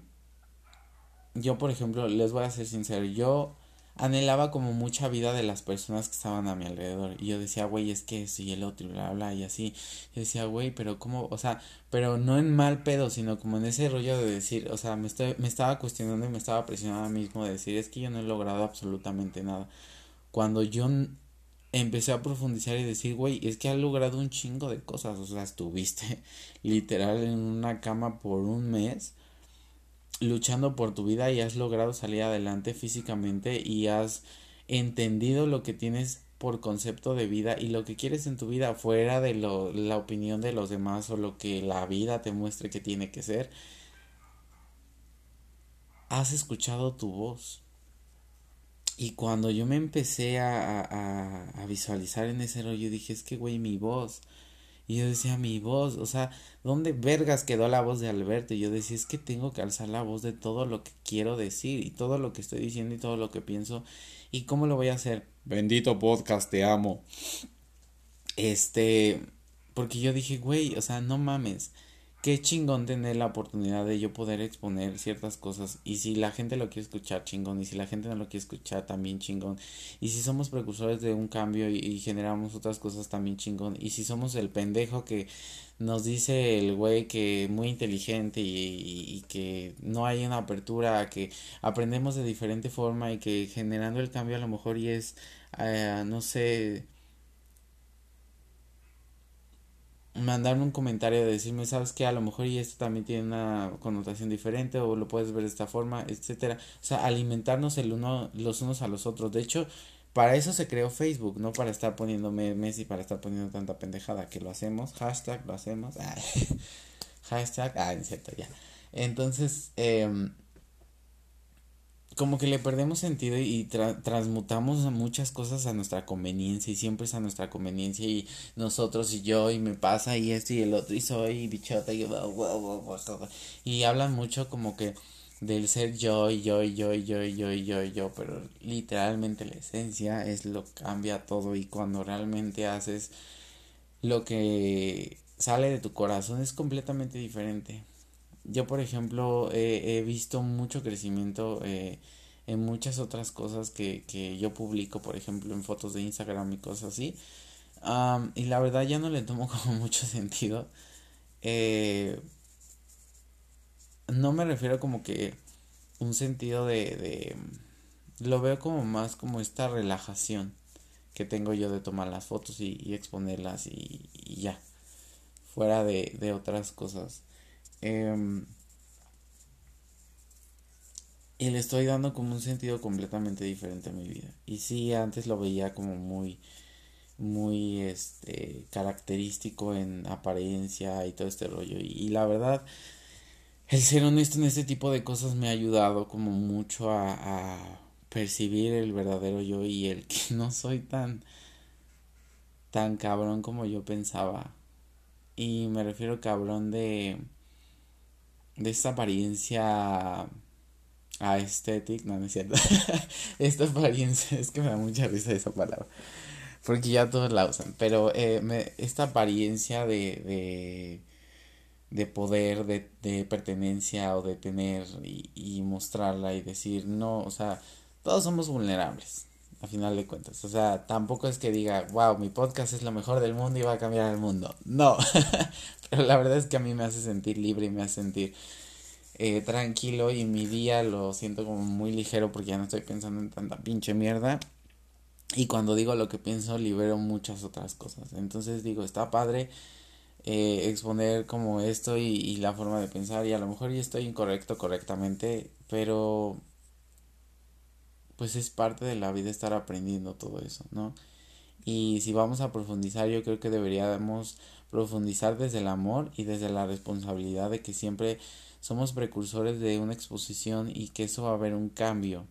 yo, por ejemplo, les voy a ser sincero, yo anhelaba como mucha vida de las personas que estaban a mi alrededor. Y yo decía, güey, es que eso y el otro y bla, bla, y así. Yo decía, güey, pero cómo, o sea, pero no en mal pedo, sino como en ese rollo de decir, o sea, me, estoy, me estaba cuestionando y me estaba presionando a mí mismo de decir, es que yo no he logrado absolutamente nada. Cuando yo empecé a profundizar y decir, güey, es que ha logrado un chingo de cosas, o sea, estuviste literal en una cama por un mes luchando por tu vida y has logrado salir adelante físicamente y has entendido lo que tienes por concepto de vida y lo que quieres en tu vida fuera de lo, la opinión de los demás o lo que la vida te muestre que tiene que ser, has escuchado tu voz. Y cuando yo me empecé a, a, a visualizar en ese rollo, dije, es que, güey, mi voz, y yo decía, mi voz, o sea, ¿dónde vergas quedó la voz de Alberto? Y yo decía, es que tengo que alzar la voz de todo lo que quiero decir y todo lo que estoy diciendo y todo lo que pienso. ¿Y cómo lo voy a hacer? Bendito podcast, te amo. Este, porque yo dije, güey, o sea, no mames qué chingón tener la oportunidad de yo poder exponer ciertas cosas. Y si la gente lo quiere escuchar chingón. Y si la gente no lo quiere escuchar también chingón. Y si somos precursores de un cambio y, generamos otras cosas también chingón. Y si somos el pendejo que nos dice el güey que muy inteligente y, que no hay una apertura que aprendemos de diferente forma y que generando el cambio a lo mejor y es eh, no sé mandarme un comentario de decirme, sabes que a lo mejor y esto también tiene una connotación diferente o lo puedes ver de esta forma, etcétera. O sea, alimentarnos el uno los unos a los otros. De hecho, para eso se creó Facebook, no para estar poniendo memes y para estar poniendo tanta pendejada que lo hacemos, hashtag lo hacemos, hashtag, ah, cierto, ya. Entonces, eh, como que le perdemos sentido y transmutamos muchas cosas a nuestra conveniencia y siempre es a nuestra conveniencia y nosotros y yo y me pasa y esto y el otro y soy bichota y y hablan mucho como que del ser yo y yo y yo y yo y yo y yo y yo pero literalmente la esencia es lo que cambia todo y cuando realmente haces lo que sale de tu corazón es completamente diferente yo, por ejemplo, he visto mucho crecimiento eh, en muchas otras cosas que, que yo publico, por ejemplo, en fotos de Instagram y cosas así. y la verdad ya no le tomo como mucho sentido. Eh, no me refiero como que un sentido de, de... Lo veo como más como esta relajación que tengo yo de tomar las fotos y, exponerlas y, y, ya. Fuera de, de otras cosas. Em, y le estoy dando como un sentido completamente diferente a mi vida. Y sí, antes lo veía como muy muy este característico en apariencia y todo este rollo y, la verdad el ser honesto en este tipo de cosas me ha ayudado como mucho a, a percibir el verdadero yo y el que no soy tan tan cabrón como yo pensaba y me refiero cabrón de de esta apariencia aesthetic, no, no es cierto. esta apariencia, es que me da mucha risa esa palabra. Porque ya todos la usan. Pero eh, esta apariencia de, de, de poder, de, de, pertenencia o de tener y, y mostrarla y decir, no, o sea, todos somos vulnerables, a final de cuentas. O sea, tampoco es que diga, wow, mi podcast es lo mejor del mundo y va a cambiar el mundo. No, pero la verdad es que a mí me hace sentir libre y me hace sentir eh, tranquilo y mi día lo siento como muy ligero porque ya no estoy pensando en tanta pinche mierda. Y cuando digo lo que pienso, libero muchas otras cosas. Entonces digo, está padre eh, exponer como esto y, y, la forma de pensar. Y a lo mejor ya estoy incorrecto correctamente, pero pues es parte de la vida estar aprendiendo todo eso, ¿no? Y si vamos a profundizar, yo creo que deberíamos profundizar desde el amor y desde la responsabilidad de que siempre somos precursores de una exposición y que eso va a haber un cambio.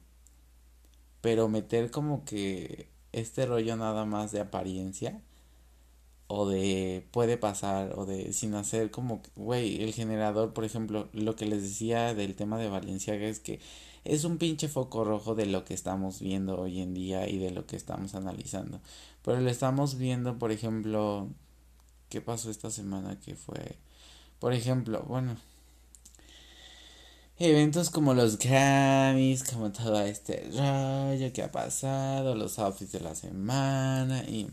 Pero meter como que este rollo nada más de apariencia o de puede pasar o de sin hacer como güey el generador por ejemplo lo que les decía del tema de Valenciaga es que es un pinche foco rojo de lo que estamos viendo hoy en día y de lo que estamos analizando pero lo estamos viendo por ejemplo qué pasó esta semana que fue por ejemplo bueno eventos como los Grammys, como todo este rollo que ha pasado, los outfits de la semana y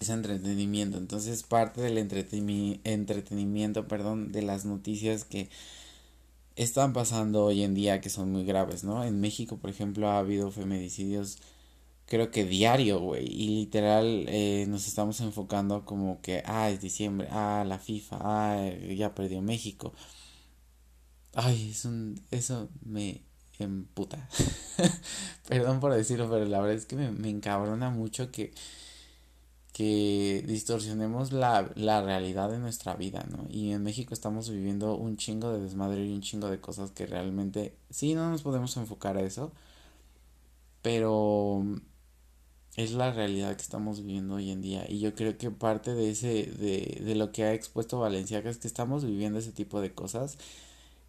ese entretenimiento. Entonces parte del entretenimiento, perdón, de las noticias que están pasando hoy en día que son muy graves, ¿no? En México, por ejemplo, ha habido feminicidios creo que diario, güey, y literal eh, nos estamos enfocando como que, ah, es diciembre, ah, la FIFA, ah, ya perdió México Ay, es un, eso me emputa. Perdón por decirlo, pero la verdad es que me, me encabrona mucho que, que distorsionemos la, la realidad de nuestra vida, ¿no? Y en México estamos viviendo un chingo de desmadre y un chingo de cosas que realmente, sí, no nos podemos enfocar a eso, pero es la realidad que estamos viviendo hoy en día y yo creo que parte de ese de, de lo que ha expuesto Valenciaga es que estamos viviendo ese tipo de cosas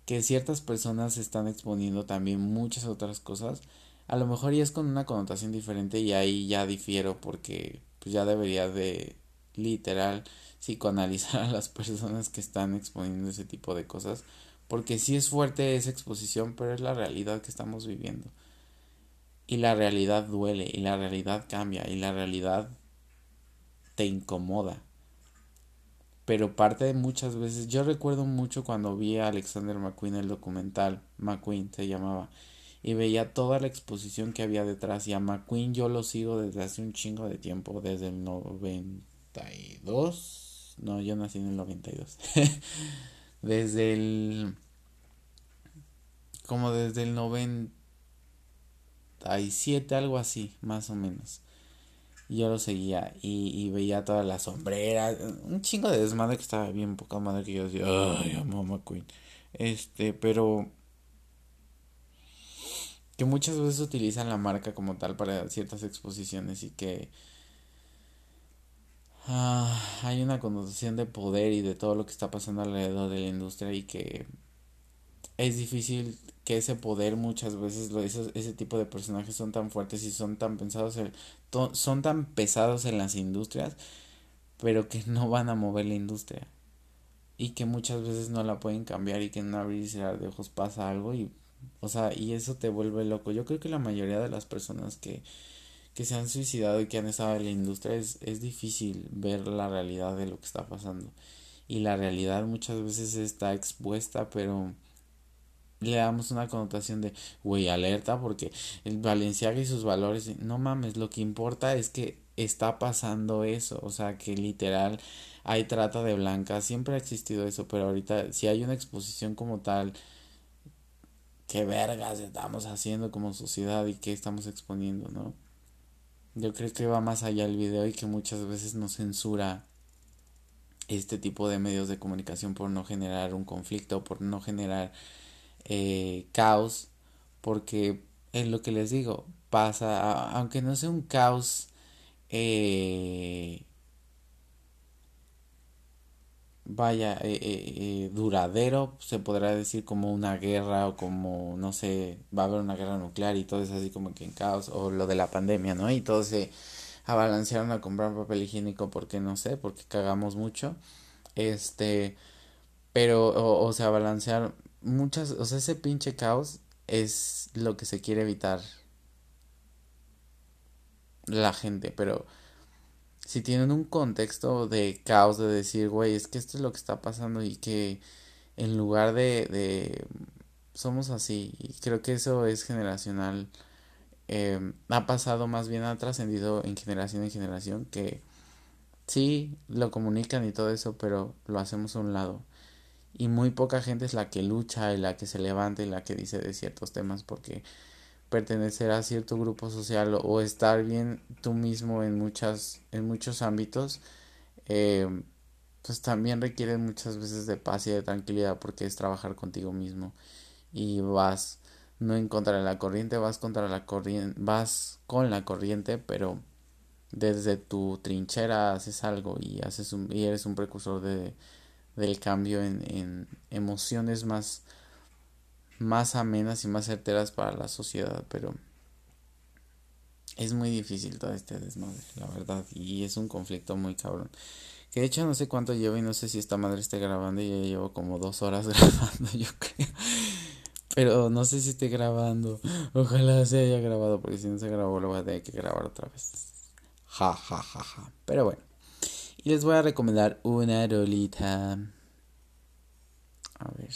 que ciertas personas están exponiendo también muchas otras cosas, a lo mejor ya es con una connotación diferente y ahí ya difiero porque pues ya debería de literal psicoanalizar a las personas que están exponiendo ese tipo de cosas porque sí es fuerte esa exposición pero es la realidad que estamos viviendo. Y la realidad duele y la realidad cambia y la realidad te incomoda. Pero parte de muchas veces, yo recuerdo mucho cuando vi a Alexander McQueen el documental, McQueen se llamaba, y veía toda la exposición que había detrás, y a McQueen yo lo sigo desde hace un chingo de tiempo, desde el 92, no, yo nací en el 92, desde el, como desde el 97, algo así, más o menos. Yo lo seguía y, veía todas las sombreras, un chingo de desmadre que estaba bien poca madre que yo decía, ay, amo McQueen. Este, pero que muchas veces utilizan la marca como tal para ciertas exposiciones y que ah, hay una connotación de poder y de todo lo que está pasando alrededor de la industria y que es difícil que ese poder muchas veces ese tipo de personajes son tan fuertes y son tan pensados son tan pesados en las industrias pero que no van a mover la industria. Y que muchas veces no la pueden cambiar y que en abrir y cerrar de ojos pasa algo y o sea y eso te vuelve loco. Yo creo que la mayoría de las personas que que se han suicidado y que han estado en la industria es, es difícil ver la realidad de lo que está pasando. Y la realidad muchas veces está expuesta pero le damos una connotación de, güey, alerta porque el Valenciaga y sus valores, no mames, lo que importa es que está pasando eso, o sea, que literal hay trata de blancas, siempre ha existido eso, pero ahorita si hay una exposición como tal, qué vergas estamos haciendo como sociedad y qué estamos exponiendo, ¿no? Yo creo que va más allá el video y que muchas veces nos censura este tipo de medios de comunicación por no generar un conflicto, por no generar eh, caos, porque es lo que les digo, pasa, aunque no sea un caos eh, vaya, eh, eh, duradero, se podrá decir como una guerra o como, no sé, va a haber una guerra nuclear y todo es así como que en caos, o lo de la pandemia, ¿no? Y todos se abalancearon a comprar papel higiénico porque, no sé, porque cagamos mucho, este, pero, o, o se muchas, o sea, ese pinche caos es lo que se quiere evitar la gente, pero si tienen un contexto de caos, de decir, güey, es que esto es lo que está pasando y que en lugar de, de somos así, y creo que eso es generacional, em, ha pasado más bien, ha trascendido en generación en generación, que sí, lo comunican y todo eso, pero lo hacemos a un lado. Y muy poca gente es la que lucha y la que se levanta y la que dice de ciertos temas porque pertenecer a cierto grupo social o estar bien tú mismo en muchas en muchos ámbitos eh, pues también requiere muchas veces de paz y de tranquilidad porque es trabajar contigo mismo y vas no en contra de la corriente vas contra la corriente vas con la corriente pero desde tu trinchera haces algo y haces un, y eres un precursor de del cambio en, en emociones más más amenas y más certeras para la sociedad, pero es muy difícil todo este desmadre, la verdad, y es un conflicto muy cabrón. Que de hecho no sé cuánto llevo y no sé si esta madre esté grabando y ya llevo como dos horas grabando, yo creo. Pero no sé si esté grabando. Ojalá se haya grabado, porque si no se grabó lo voy a tener que grabar otra vez. Ja, ja, ja, ja. Pero bueno. Y les voy a recomendar una rolita. A ver.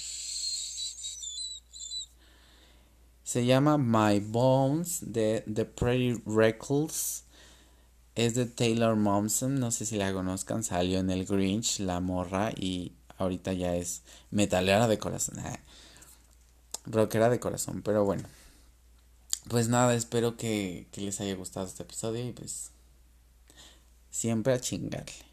Se llama My Bones de The Pretty Reckless. Es de Taylor Momsen, no sé si la conozcan, salió en el Grinch, la morra, y ahorita ya es metalera de corazón. Ah, rockera de corazón, pero bueno. Pues nada, espero que, que les haya gustado este episodio y pues siempre a chingarle.